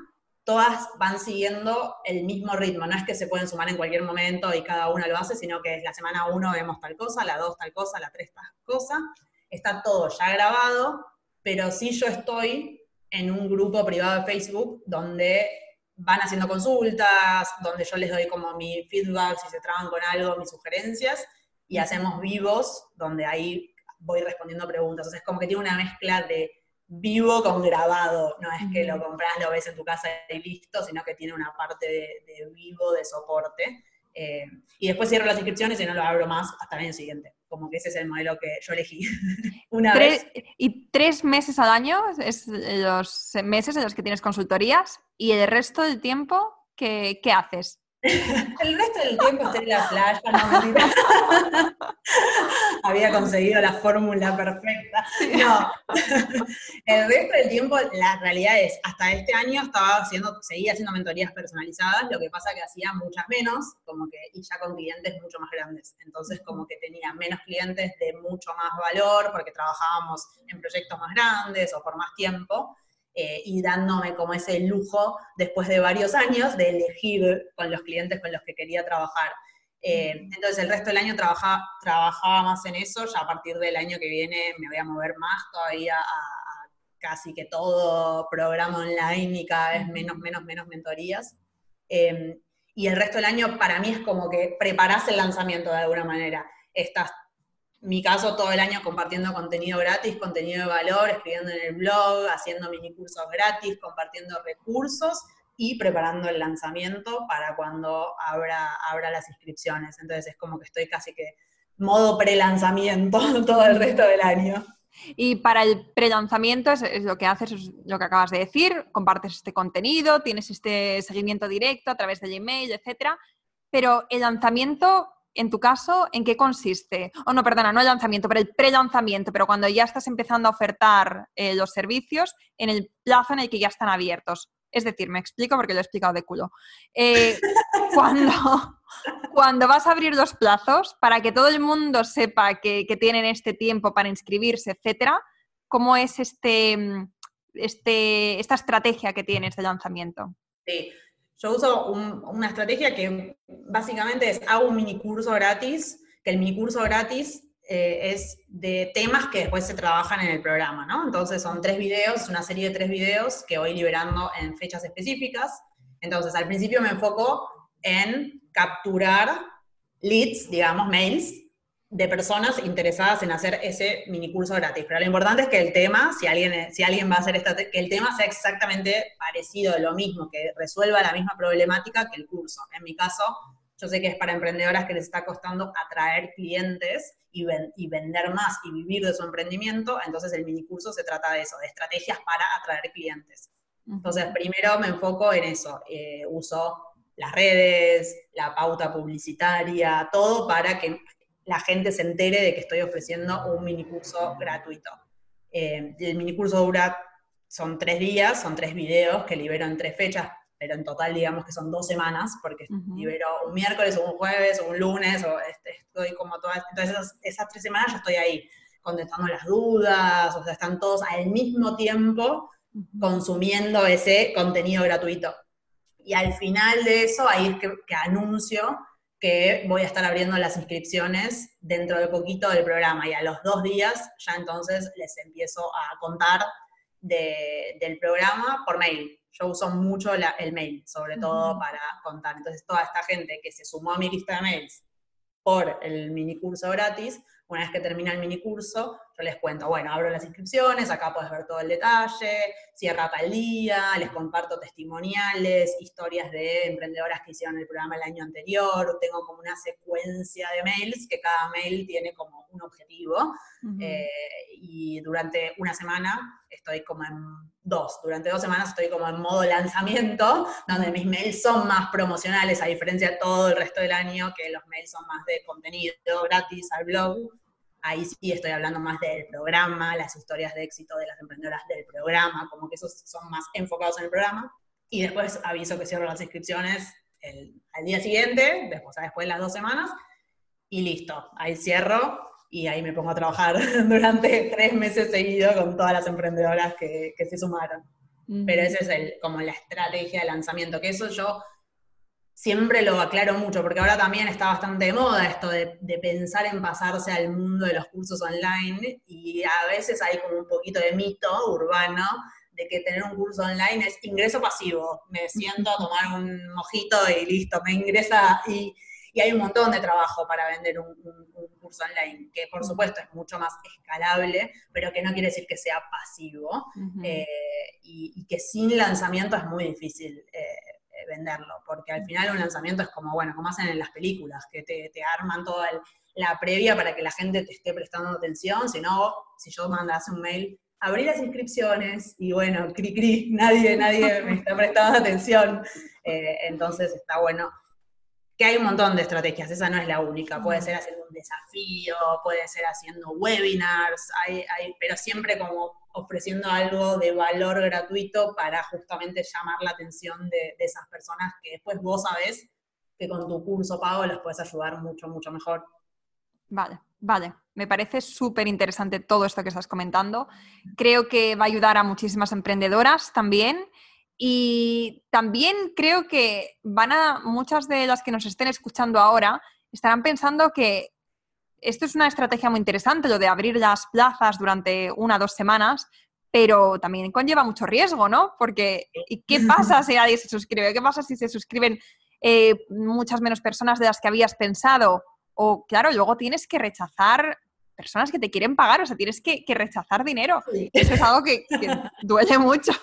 todas van siguiendo el mismo ritmo, no es que se pueden sumar en cualquier momento y cada una lo hace, sino que es la semana 1 vemos tal cosa, la 2 tal cosa, la 3 tal cosa, está todo ya grabado, pero sí yo estoy en un grupo privado de Facebook donde van haciendo consultas, donde yo les doy como mi feedback, si se traban con algo, mis sugerencias, y hacemos vivos, donde ahí voy respondiendo preguntas. O sea, es como que tiene una mezcla de vivo con grabado, no es que lo compras, lo ves en tu casa y listo, sino que tiene una parte de, vivo, de soporte. Eh, y después cierro las inscripciones y no lo abro más hasta el año siguiente. Como que ese es el modelo que yo elegí. <laughs> una vez. ¿Y tres meses al año es los meses en los que tienes consultorías? ¿Y el resto del tiempo qué, haces? El resto del tiempo estoy en la playa, no Había conseguido la fórmula perfecta. No. El resto del tiempo, la realidad es, hasta este año estaba haciendo, seguía haciendo mentorías personalizadas, lo que pasa que hacía muchas menos, como que, y ya con clientes mucho más grandes. Entonces, como que tenía menos clientes de mucho más valor, porque trabajábamos en proyectos más grandes o por más tiempo. Eh, y dándome como ese lujo después de varios años de elegir con los clientes con los que quería trabajar. Eh, entonces el resto del año trabajaba, trabajaba más en eso, ya a partir del año que viene me voy a mover más todavía a, casi que todo programa online y cada vez menos, menos, menos mentorías. Eh, y el resto del año para mí es como que preparás el lanzamiento de alguna manera. Estás mi caso, todo el año compartiendo contenido gratis, contenido de valor, escribiendo en el blog, haciendo mini cursos gratis, compartiendo recursos y preparando el lanzamiento para cuando abra, abra las inscripciones. Entonces es como que estoy casi que modo pre-lanzamiento <laughs> todo el resto del año. Y para el pre-lanzamiento es, lo que haces, es lo que acabas de decir, compartes este contenido, tienes este seguimiento directo a través de Gmail, etcétera. Pero el lanzamiento en tu caso, ¿en qué consiste? O no, perdona, no el lanzamiento, pero el pre-lanzamiento, pero cuando ya estás empezando a ofertar eh, los servicios en el plazo en el que ya están abiertos. Es decir, me explico porque lo he explicado de culo. Eh, <laughs> cuando, cuando vas a abrir los plazos, para que todo el mundo sepa que, que tienen este tiempo para inscribirse, etcétera, ¿cómo es este, este, esta estrategia que tienes de lanzamiento? Sí, yo uso una estrategia que básicamente es, hago un mini curso gratis, que el mini curso gratis eh, es de temas que después se trabajan en el programa, ¿no? Entonces son tres videos, una serie de tres videos que voy liberando en fechas específicas. Entonces al principio me enfoco en capturar leads, digamos, mails, de personas interesadas en hacer ese mini curso gratis. Pero lo importante es que el tema, si alguien, si alguien va a hacer esta, que el tema sea exactamente parecido, lo mismo, que resuelva la misma problemática que el curso. En mi caso, yo sé que es para emprendedoras que les está costando atraer clientes y, y vender más y vivir de su emprendimiento, entonces el mini curso se trata de eso, de estrategias para atraer clientes. Entonces, primero me enfoco en eso, eh, uso las redes, la pauta publicitaria, todo para que la gente se entere de que estoy ofreciendo un minicurso gratuito. Eh, el minicurso dura, son tres días, son tres videos que libero en tres fechas, pero en total digamos que son dos semanas, porque libero un miércoles o un jueves o un lunes, o este, estoy como todas, entonces esas, tres semanas ya estoy ahí contestando las dudas, o sea, están todos al mismo tiempo consumiendo ese contenido gratuito. Y al final de eso, ahí es que, que anuncio que voy a estar abriendo las inscripciones dentro de poquito del programa y a los dos días ya entonces les empiezo a contar del programa por mail. Yo uso mucho el mail, sobre todo para contar. Entonces toda esta gente que se sumó a mi lista de mails por el mini curso gratis, una vez que termina el mini curso, yo les cuento, bueno, abro las inscripciones, acá puedes ver todo el detalle, cierra tal día, les comparto testimoniales, historias de emprendedoras que hicieron el programa el año anterior, tengo como una secuencia de mails, que cada mail tiene como un objetivo, eh, y durante una semana estoy como en dos, durante dos semanas estoy como en modo lanzamiento, donde mis mails son más promocionales, a diferencia de todo el resto del año, que los mails son más de contenido gratis al blog, ahí sí estoy hablando más del programa, las historias de éxito de las emprendedoras del programa, como que esos son más enfocados en el programa. Y después aviso que cierro las inscripciones al día siguiente, después, después de las dos semanas, y listo, ahí cierro y ahí me pongo a trabajar <laughs> durante tres meses seguidos con todas las emprendedoras que, se sumaron. Pero esa es el, como la estrategia de lanzamiento, que eso yo siempre lo aclaro mucho, porque ahora también está bastante de moda esto de, pensar en pasarse al mundo de los cursos online y a veces hay como un poquito de mito urbano de que tener un curso online es ingreso pasivo. Me siento a tomar un mojito y listo, me ingresa y, hay un montón de trabajo para vender un, curso online, que por supuesto es mucho más escalable, pero que no quiere decir que sea pasivo eh, y, que sin lanzamiento es muy difícil. Eh, venderlo, porque al final un lanzamiento es como, bueno, como hacen en las películas, que te, arman toda la previa para que la gente te esté prestando atención, si no, si yo mandase un mail, abrí las inscripciones y bueno, cri cri, nadie, nadie me está prestando atención, eh, entonces está bueno que hay un montón de estrategias, esa no es la única, puede ser haciendo un desafío, puede ser haciendo webinars, hay, pero siempre como ofreciendo algo de valor gratuito para justamente llamar la atención de, esas personas que después vos sabés que con tu curso pago las puedes ayudar mucho, mucho mejor. Vale, vale. Me parece súper interesante todo esto que estás comentando. Creo que va a ayudar a muchísimas emprendedoras también y también creo que van a, muchas de las que nos estén escuchando ahora, estarán pensando que esto es una estrategia muy interesante, lo de abrir las plazas durante una o dos semanas, pero también conlleva mucho riesgo, ¿no? Porque ¿y qué <laughs> pasa si nadie se suscribe? ¿Qué pasa si se suscriben eh, muchas menos personas de las que habías pensado? O, claro, luego tienes que rechazar personas que te quieren pagar, o sea, tienes que, rechazar dinero. Eso es algo que, duele mucho.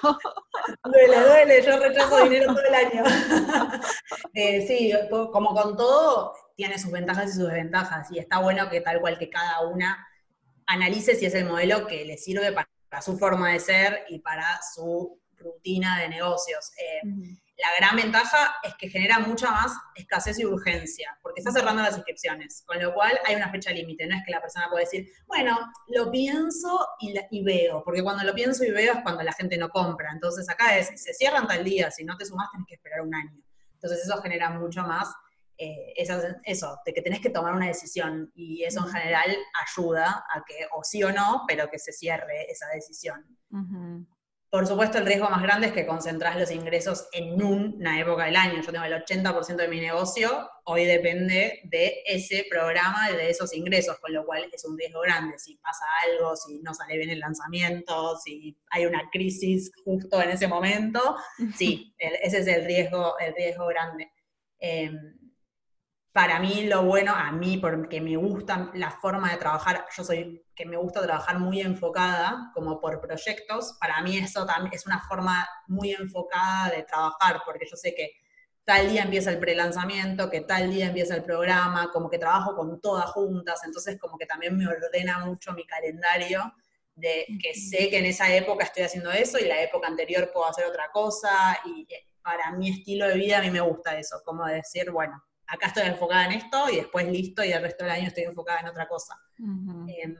Duele, duele, yo rechazo dinero todo el año. <laughs> Eh, sí, como con todo, tiene sus ventajas y sus desventajas, y está bueno que tal cual que cada una analice si es el modelo que le sirve para, su forma de ser y para su rutina de negocios. Eh, la gran ventaja es que genera mucha más escasez y urgencia, porque está cerrando las inscripciones, con lo cual hay una fecha límite, no es que la persona puede decir, bueno, lo pienso y, veo, porque cuando lo pienso y veo es cuando la gente no compra, entonces acá es, se cierran tal día, si no te sumas tenés que esperar un año. Entonces eso genera mucho más eh, eso, de que tenés que tomar una decisión y eso en general ayuda a que o sí o no, pero que se cierre esa decisión. Por supuesto, el riesgo más grande es que concentrás los ingresos en una época del año. Yo tengo el 80% de mi negocio, hoy depende de ese programa y de esos ingresos, con lo cual es un riesgo grande. Si pasa algo, si no sale bien el lanzamiento, si hay una crisis justo en ese momento, sí, <laughs> ese es el riesgo, el riesgo grande. Em, para mí lo bueno, a mí porque me gusta la forma de trabajar, yo soy que me gusta trabajar muy enfocada, como por proyectos, para mí eso también es una forma muy enfocada de trabajar, porque yo sé que tal día empieza el prelanzamiento, que tal día empieza el programa, como que trabajo con todas juntas, entonces como que también me ordena mucho mi calendario de que sé que en esa época estoy haciendo eso y la época anterior puedo hacer otra cosa y eh, para mi estilo de vida a mí me gusta eso, como decir, bueno, acá estoy enfocada en esto y después listo y el resto del año estoy enfocada en otra cosa. Em,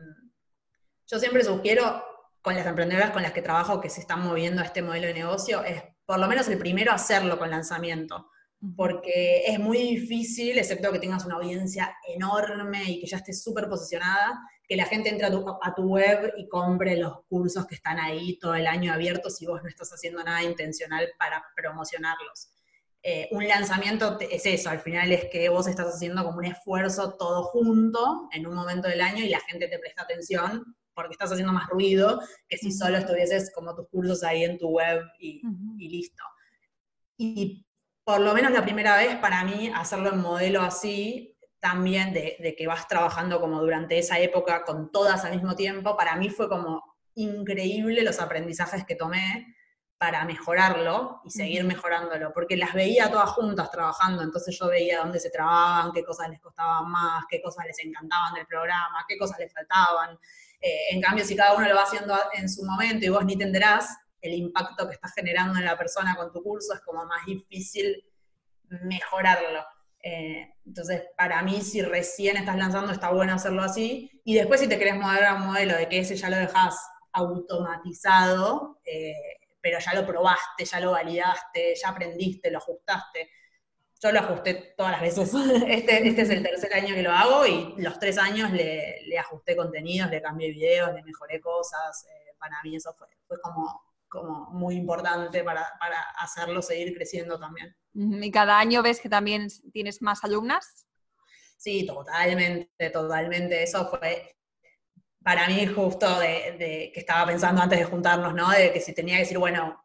yo siempre sugiero con las emprendedoras con las que trabajo que se están moviendo a este modelo de negocio, es por lo menos el primero hacerlo con lanzamiento, porque es muy difícil, excepto que tengas una audiencia enorme y que ya estés súper posicionada, que la gente entre a tu, a tu, web y compre los cursos que están ahí todo el año abiertos si vos no estás haciendo nada intencional para promocionarlos. Eh, un lanzamiento es eso, al final es que vos estás haciendo como un esfuerzo todo junto en un momento del año y la gente te presta atención porque estás haciendo más ruido que si solo estuvieses como tus cursos ahí en tu web y, listo. Y por lo menos la primera vez para mí hacerlo en modelo así, también de, de que vas trabajando como durante esa época con todas al mismo tiempo, para mí fue como increíble los aprendizajes que tomé para mejorarlo y seguir mejorándolo, porque las veía todas juntas trabajando, entonces yo veía dónde se trababan, qué cosas les costaban más, qué cosas les encantaban del programa, qué cosas les faltaban. Eh, en cambio, si cada uno lo va haciendo en su momento y vos ni tendrás el impacto que estás generando en la persona con tu curso, es como más difícil mejorarlo. Eh, entonces, para mí, si recién estás lanzando, está bueno hacerlo así. Y después, si te querés mover a un modelo de que ese ya lo dejas automatizado, eh, pero ya lo probaste, ya lo validaste, ya aprendiste, lo ajustaste. Yo lo ajusté todas las veces. <laughs> Este, este es el tercer año que lo hago y los tres años le, le ajusté contenidos, le cambié videos, le mejoré cosas. Eh, para mí eso fue, fue como, como muy importante para, para hacerlo seguir creciendo también. ¿Y cada año ves que también tienes más alumnas? Sí, totalmente, totalmente. Eso fue para mí justo de, que estaba pensando antes de juntarnos, ¿no? De que si tenía que decir, bueno,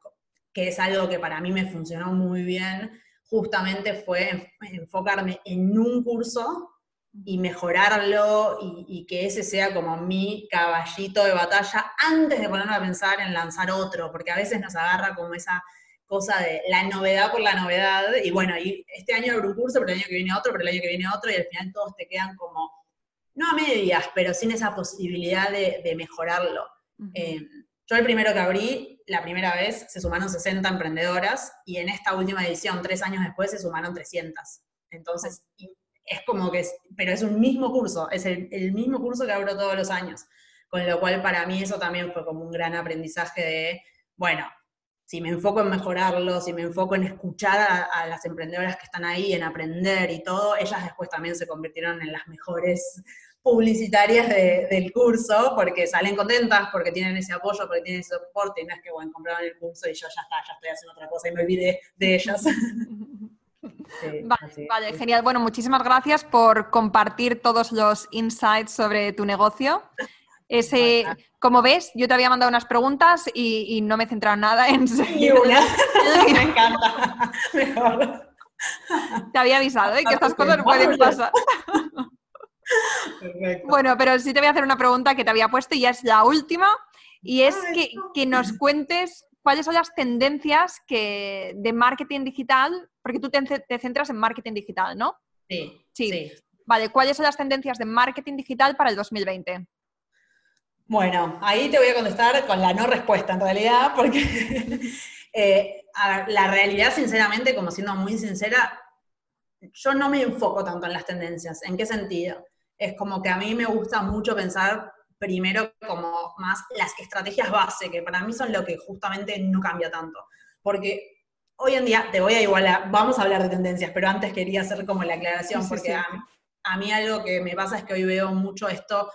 que es algo que para mí me funcionó muy bien, justamente fue enfocarme en un curso y mejorarlo y, que ese sea como mi caballito de batalla antes de ponerme a pensar en lanzar otro, porque a veces nos agarra como esa cosa de la novedad por la novedad, y bueno, este año abro un curso, pero el año que viene otro, pero el año que viene otro, y al final todos te quedan como no a medias, pero sin esa posibilidad de, mejorarlo. Eh, yo el primero que abrí, la primera vez, se sumaron 60 emprendedoras y en esta última edición, tres años después, se sumaron 300. Entonces, es como que, es, pero es un mismo curso, es el, el mismo curso que abro todos los años. Con lo cual, para mí eso también fue como un gran aprendizaje de, bueno, si me enfoco en mejorarlo, si me enfoco en escuchar a, las emprendedoras que están ahí, en aprender y todo, ellas después también se convirtieron en las mejores publicitarias del curso, porque salen contentas, porque tienen ese apoyo, porque tienen ese soporte, y no es que, bueno, compraron el curso y yo ya está, ya estoy haciendo otra cosa y me olvidé de ellas. <laughs> vale, genial. Bueno, muchísimas gracias por compartir todos los insights sobre tu negocio. Ese, como ves, yo te había mandado unas preguntas y, no me he centrado nada en... Ni una. <laughs> me encanta. <laughs> Mejor. Te había avisado ¿eh? que estas cosas <laughs> pueden pasar. Perfecto. Bueno, pero sí te voy a hacer una pregunta que te había puesto y ya es la última. Y es que, que nos cuentes cuáles son las tendencias que, de marketing digital, porque tú te, te, centras en marketing digital, ¿no? Sí, sí. sí. Vale, ¿cuáles son las tendencias de marketing digital para el 2020? Bueno, ahí te voy a contestar con la no respuesta en realidad, porque <laughs> eh, la realidad, sinceramente, como siendo muy sincera, yo no me enfoco tanto en las tendencias. ¿En qué sentido? Es como que a mí me gusta mucho pensar primero como más las estrategias base, que para mí son lo que justamente no cambia tanto. Porque hoy en día, te voy a igualar, vamos a hablar de tendencias, pero antes quería hacer como la aclaración, porque a mí algo que me pasa es que hoy veo mucho esto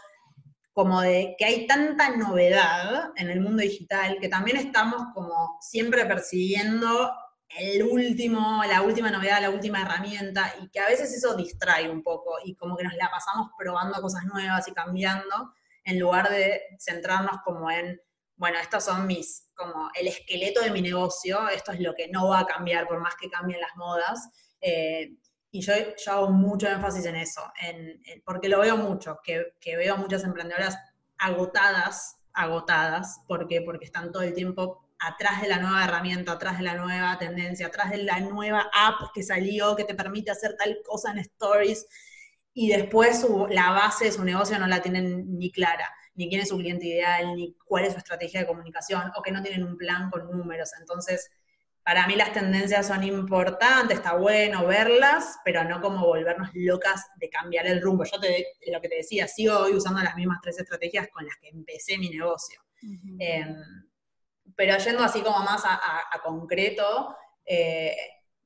como de que hay tanta novedad en el mundo digital que también estamos como siempre persiguiendo el último, la última novedad, la última herramienta, y que a veces eso distrae un poco y como que nos la pasamos probando cosas nuevas y cambiando, en lugar de centrarnos como en, bueno, estos son mis, como el esqueleto de mi negocio, esto es lo que no va a cambiar por más que cambien las modas. Eh, y yo, yo, hago mucho énfasis en eso, en, porque lo veo mucho, que, que, veo muchas emprendedoras agotadas, agotadas, ¿por qué? Porque están todo el tiempo atrás de la nueva herramienta, atrás de la nueva tendencia, atrás de la nueva app que salió, que te permite hacer tal cosa en stories, y después su, la base de su negocio no la tienen ni clara, ni quién es su cliente ideal, ni cuál es su estrategia de comunicación, o que no tienen un plan con números. Entonces, para mí las tendencias son importantes, está bueno verlas, pero no como volvernos locas de cambiar el rumbo. Yo te, lo que te decía, sigo hoy usando las mismas tres estrategias con las que empecé mi negocio. Em, pero yendo así como más a, concreto, eh,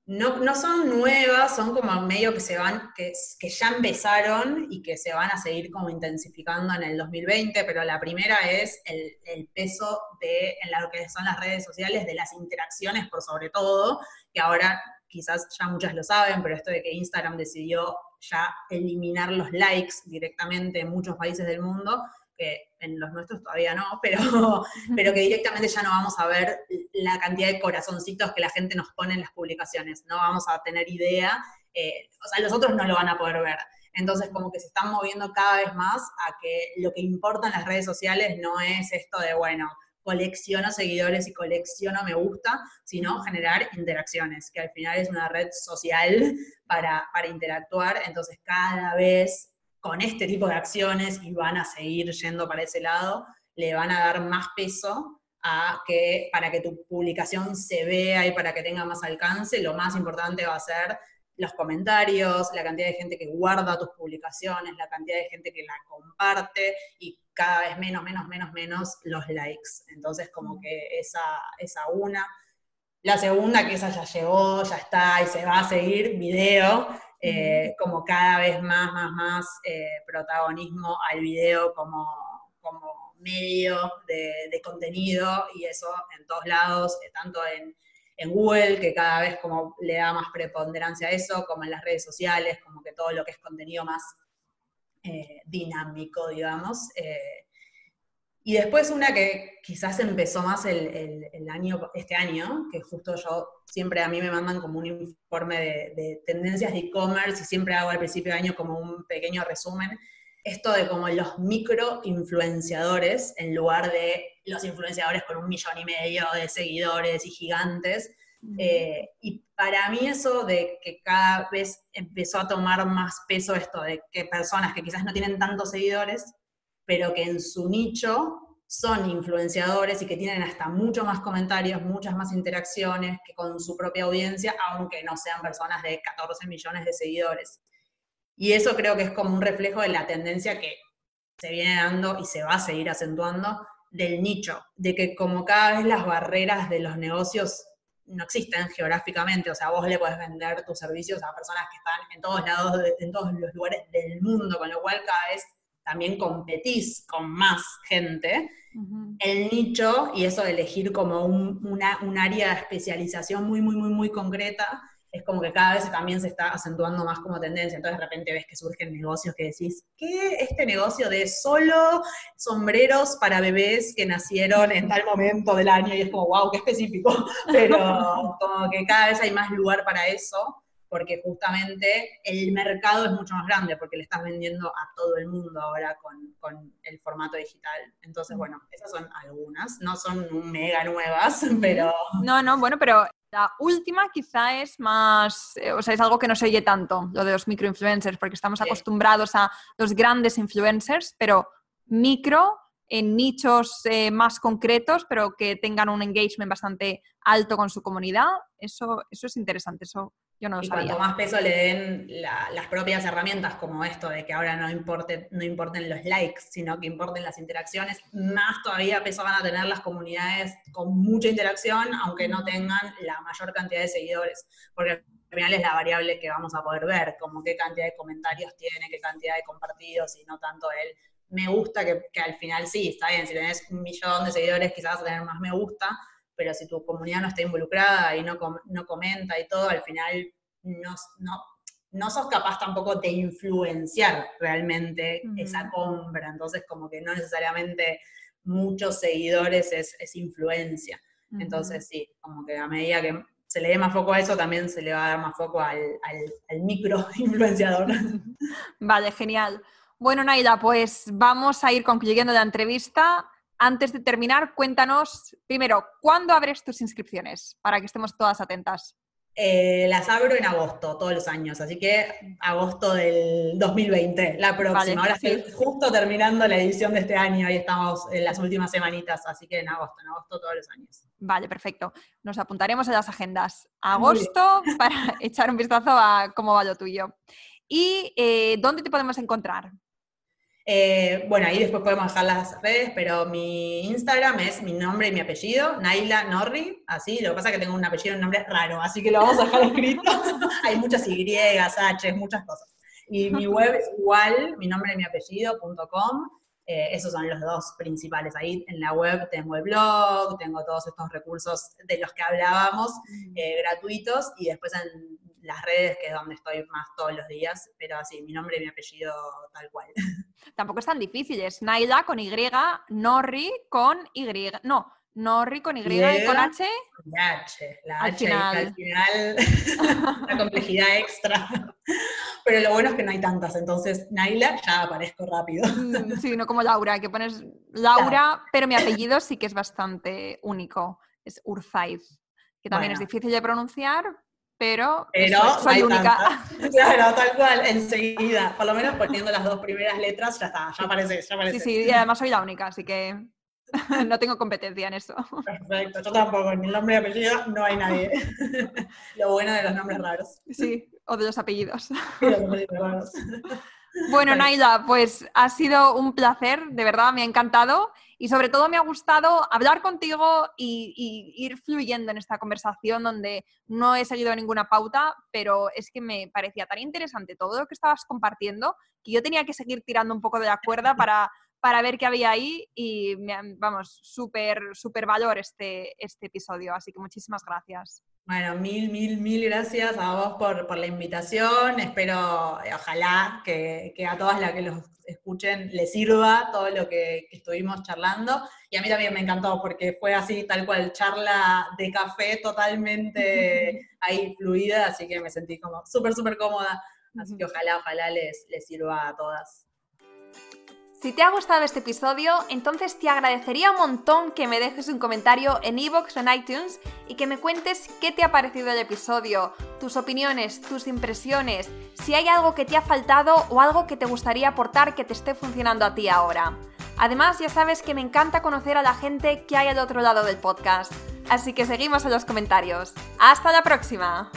no, son nuevas, son como medio que se van, que, que ya empezaron y que se van a seguir como intensificando en el 2020, pero la primera es el, peso de, en lo que son las redes sociales, de las interacciones por sobre todo, que ahora quizás ya muchas lo saben, pero esto de que Instagram decidió ya eliminar los likes directamente en muchos países del mundo, que en los nuestros todavía no, pero, <laughs> pero que directamente ya no vamos a ver la cantidad de corazoncitos que la gente nos pone en las publicaciones, no vamos a tener idea, eh, o sea, los otros no lo van a poder ver. Entonces, como que se están moviendo cada vez más a que lo que importa en las redes sociales no es esto de, bueno, colecciono seguidores y colecciono me gusta, sino generar interacciones, que al final es una red social para, para interactuar. Entonces, cada vez con este tipo de acciones y van a seguir yendo para ese lado, le van a dar más peso a que para que tu publicación se vea y para que tenga más alcance, lo más importante va a ser los comentarios, la cantidad de gente que guarda tus publicaciones, la cantidad de gente que la comparte y cada vez menos, menos, menos, menos los likes. Entonces, como que esa, esa una. La segunda, que esa ya llegó, ya está y se va a seguir, video. Eh, como cada vez más, más, más eh, protagonismo al video como, como medio de, contenido y eso en todos lados, eh, tanto en, en, Google, que cada vez como le da más preponderancia a eso, como en las redes sociales, como que todo lo que es contenido más dinámico, digamos. Y después una que quizás empezó más el, año, este año, que justo yo siempre a mí me mandan como un informe de, tendencias de e-commerce y siempre hago al principio de año como un pequeño resumen. Esto de como los micro influenciadores en lugar de los influenciadores con un millón y medio de seguidores y gigantes. Eh, y para mí eso de que cada vez empezó a tomar más peso esto de que personas que quizás no tienen tantos seguidores pero que en su nicho son influenciadores y que tienen hasta mucho más comentarios, muchas más interacciones que con su propia audiencia, aunque no sean personas de 14 millones de seguidores. Y eso creo que es como un reflejo de la tendencia que se viene dando y se va a seguir acentuando del nicho, de que como cada vez las barreras de los negocios no existen geográficamente, o sea, vos le podés vender tus servicios a personas que están en todos lados, en todos los lugares del mundo, con lo cual cada vez también competís con más gente. El nicho, y eso de elegir como un, una, un área de especialización muy, muy, muy, muy concreta, es como que cada vez también se está acentuando más como tendencia. Entonces de repente ves que surgen negocios que decís, ¿qué? Este negocio de solo sombreros para bebés que nacieron en tal momento del año y es como, wow, qué específico. <laughs> Pero como que cada vez hay más lugar para eso porque justamente el mercado es mucho más grande, porque le estás vendiendo a todo el mundo ahora con, con el formato digital. Entonces, bueno, esas son algunas, no son mega nuevas, <laughs> pero... No, no, bueno, pero la última quizá es más, eh, o sea, es algo que no se oye tanto, lo de los microinfluencers, porque estamos acostumbrados a los grandes influencers, pero micro en nichos eh, más concretos, pero que tengan un engagement bastante alto con su comunidad, eso, eso es interesante, eso yo no lo y sabía. cuanto más peso le den las propias herramientas, como esto de que ahora no, importe, no importen los likes, sino que importen las interacciones, más todavía peso van a tener las comunidades con mucha interacción, aunque no tengan la mayor cantidad de seguidores. Porque al final es la variable que vamos a poder ver, como qué cantidad de comentarios tiene, qué cantidad de compartidos y no tanto el me gusta, que, que al final sí, está bien, si tenés un millón de seguidores quizás vas a tener más me gusta, pero si tu comunidad no está involucrada y no, no comenta y todo, al final no, no, no sos capaz tampoco de influenciar realmente esa compra. Entonces, como que no necesariamente muchos seguidores es, es influencia. Entonces, sí, como que a medida que se le dé más foco a eso, también se le va a dar más foco al, al, al micro <laughs> influenciador. Vale, genial. Bueno, Naila, pues vamos a ir concluyendo la entrevista antes de terminar, cuéntanos primero, ¿cuándo abres tus inscripciones? Para que estemos todas atentas. Eh, las abro en agosto, todos los años, así que agosto del 2020, la próxima. Ahora estoy justo terminando la edición de este año y estamos en las últimas semanitas, así que en agosto, en agosto todos los años. Vale, perfecto. Nos apuntaremos en las agendas. Agosto <laughs> para echar un vistazo a cómo va lo tuyo. ¿Y eh, dónde te podemos encontrar? Eh, bueno, ahí después podemos dejar las redes, pero mi Instagram es mi nombre y mi apellido, Naila Norri, así, lo que pasa es que tengo un apellido y un nombre raro, así que lo vamos a dejar escrito. <laughs> Hay muchas Y, H, muchas cosas. Y mi web es igual, mi nombre y mi apellido.com. Eh, esos son los dos principales. Ahí en la web tengo el blog, tengo todos estos recursos de los que hablábamos, mm. eh, gratuitos, y después en las redes, que es donde estoy más todos los días, pero así, mi nombre y mi apellido tal cual. <laughs> Tampoco es tan difícil, es Naila con Y, Norri con Y, no, Norri con Y, y con H. H, la H final. al final, <laughs> la complejidad extra. Pero lo bueno es que no hay tantas, entonces Naila ya aparezco rápido. Mm, sí, no como Laura, que pones Laura, pero mi apellido sí que es bastante único, es Urzaiz, que también es difícil de pronunciar, pero, soy, única. <laughs> <laughs> Claro, tal cual, enseguida. Por lo menos poniendo las dos primeras letras, ya está, ya aparece, ya aparece. Sí, sí, y además soy la única, así que <laughs> no tengo competencia en eso. Perfecto, yo tampoco, en el nombre y apellido no hay nadie. Lo bueno de los nombres raros. Sí, o de los apellidos. Bueno, Naila, pues ha sido un placer, de verdad, me ha encantado y sobre todo me ha gustado hablar contigo y, ir fluyendo en esta conversación donde no he seguido ninguna pauta, pero es que me parecía tan interesante todo lo que estabas compartiendo que yo tenía que seguir tirando un poco de la cuerda para, para ver qué había ahí y vamos, súper, súper valor este, este episodio, así que muchísimas gracias. Bueno, mil, mil, mil gracias a vos por, la invitación. Espero, eh, ojalá que, a todas las que los escuchen les sirva todo lo que, estuvimos charlando. Y a mí también me encantó porque fue así, tal cual, charla de café totalmente <laughs> ahí fluida, así que me sentí como súper, súper cómoda. Así que ojalá, ojalá les, les sirva a todas. Si te ha gustado este episodio, entonces te agradecería un montón que me dejes un comentario en iVoox o en iTunes y que me cuentes qué te ha parecido el episodio, tus opiniones, tus impresiones, si hay algo que te ha faltado o algo que te gustaría aportar que te esté funcionando a ti ahora. Además, ya sabes que me encanta conocer a la gente que hay al otro lado del podcast. Así que seguimos en los comentarios. ¡Hasta la próxima!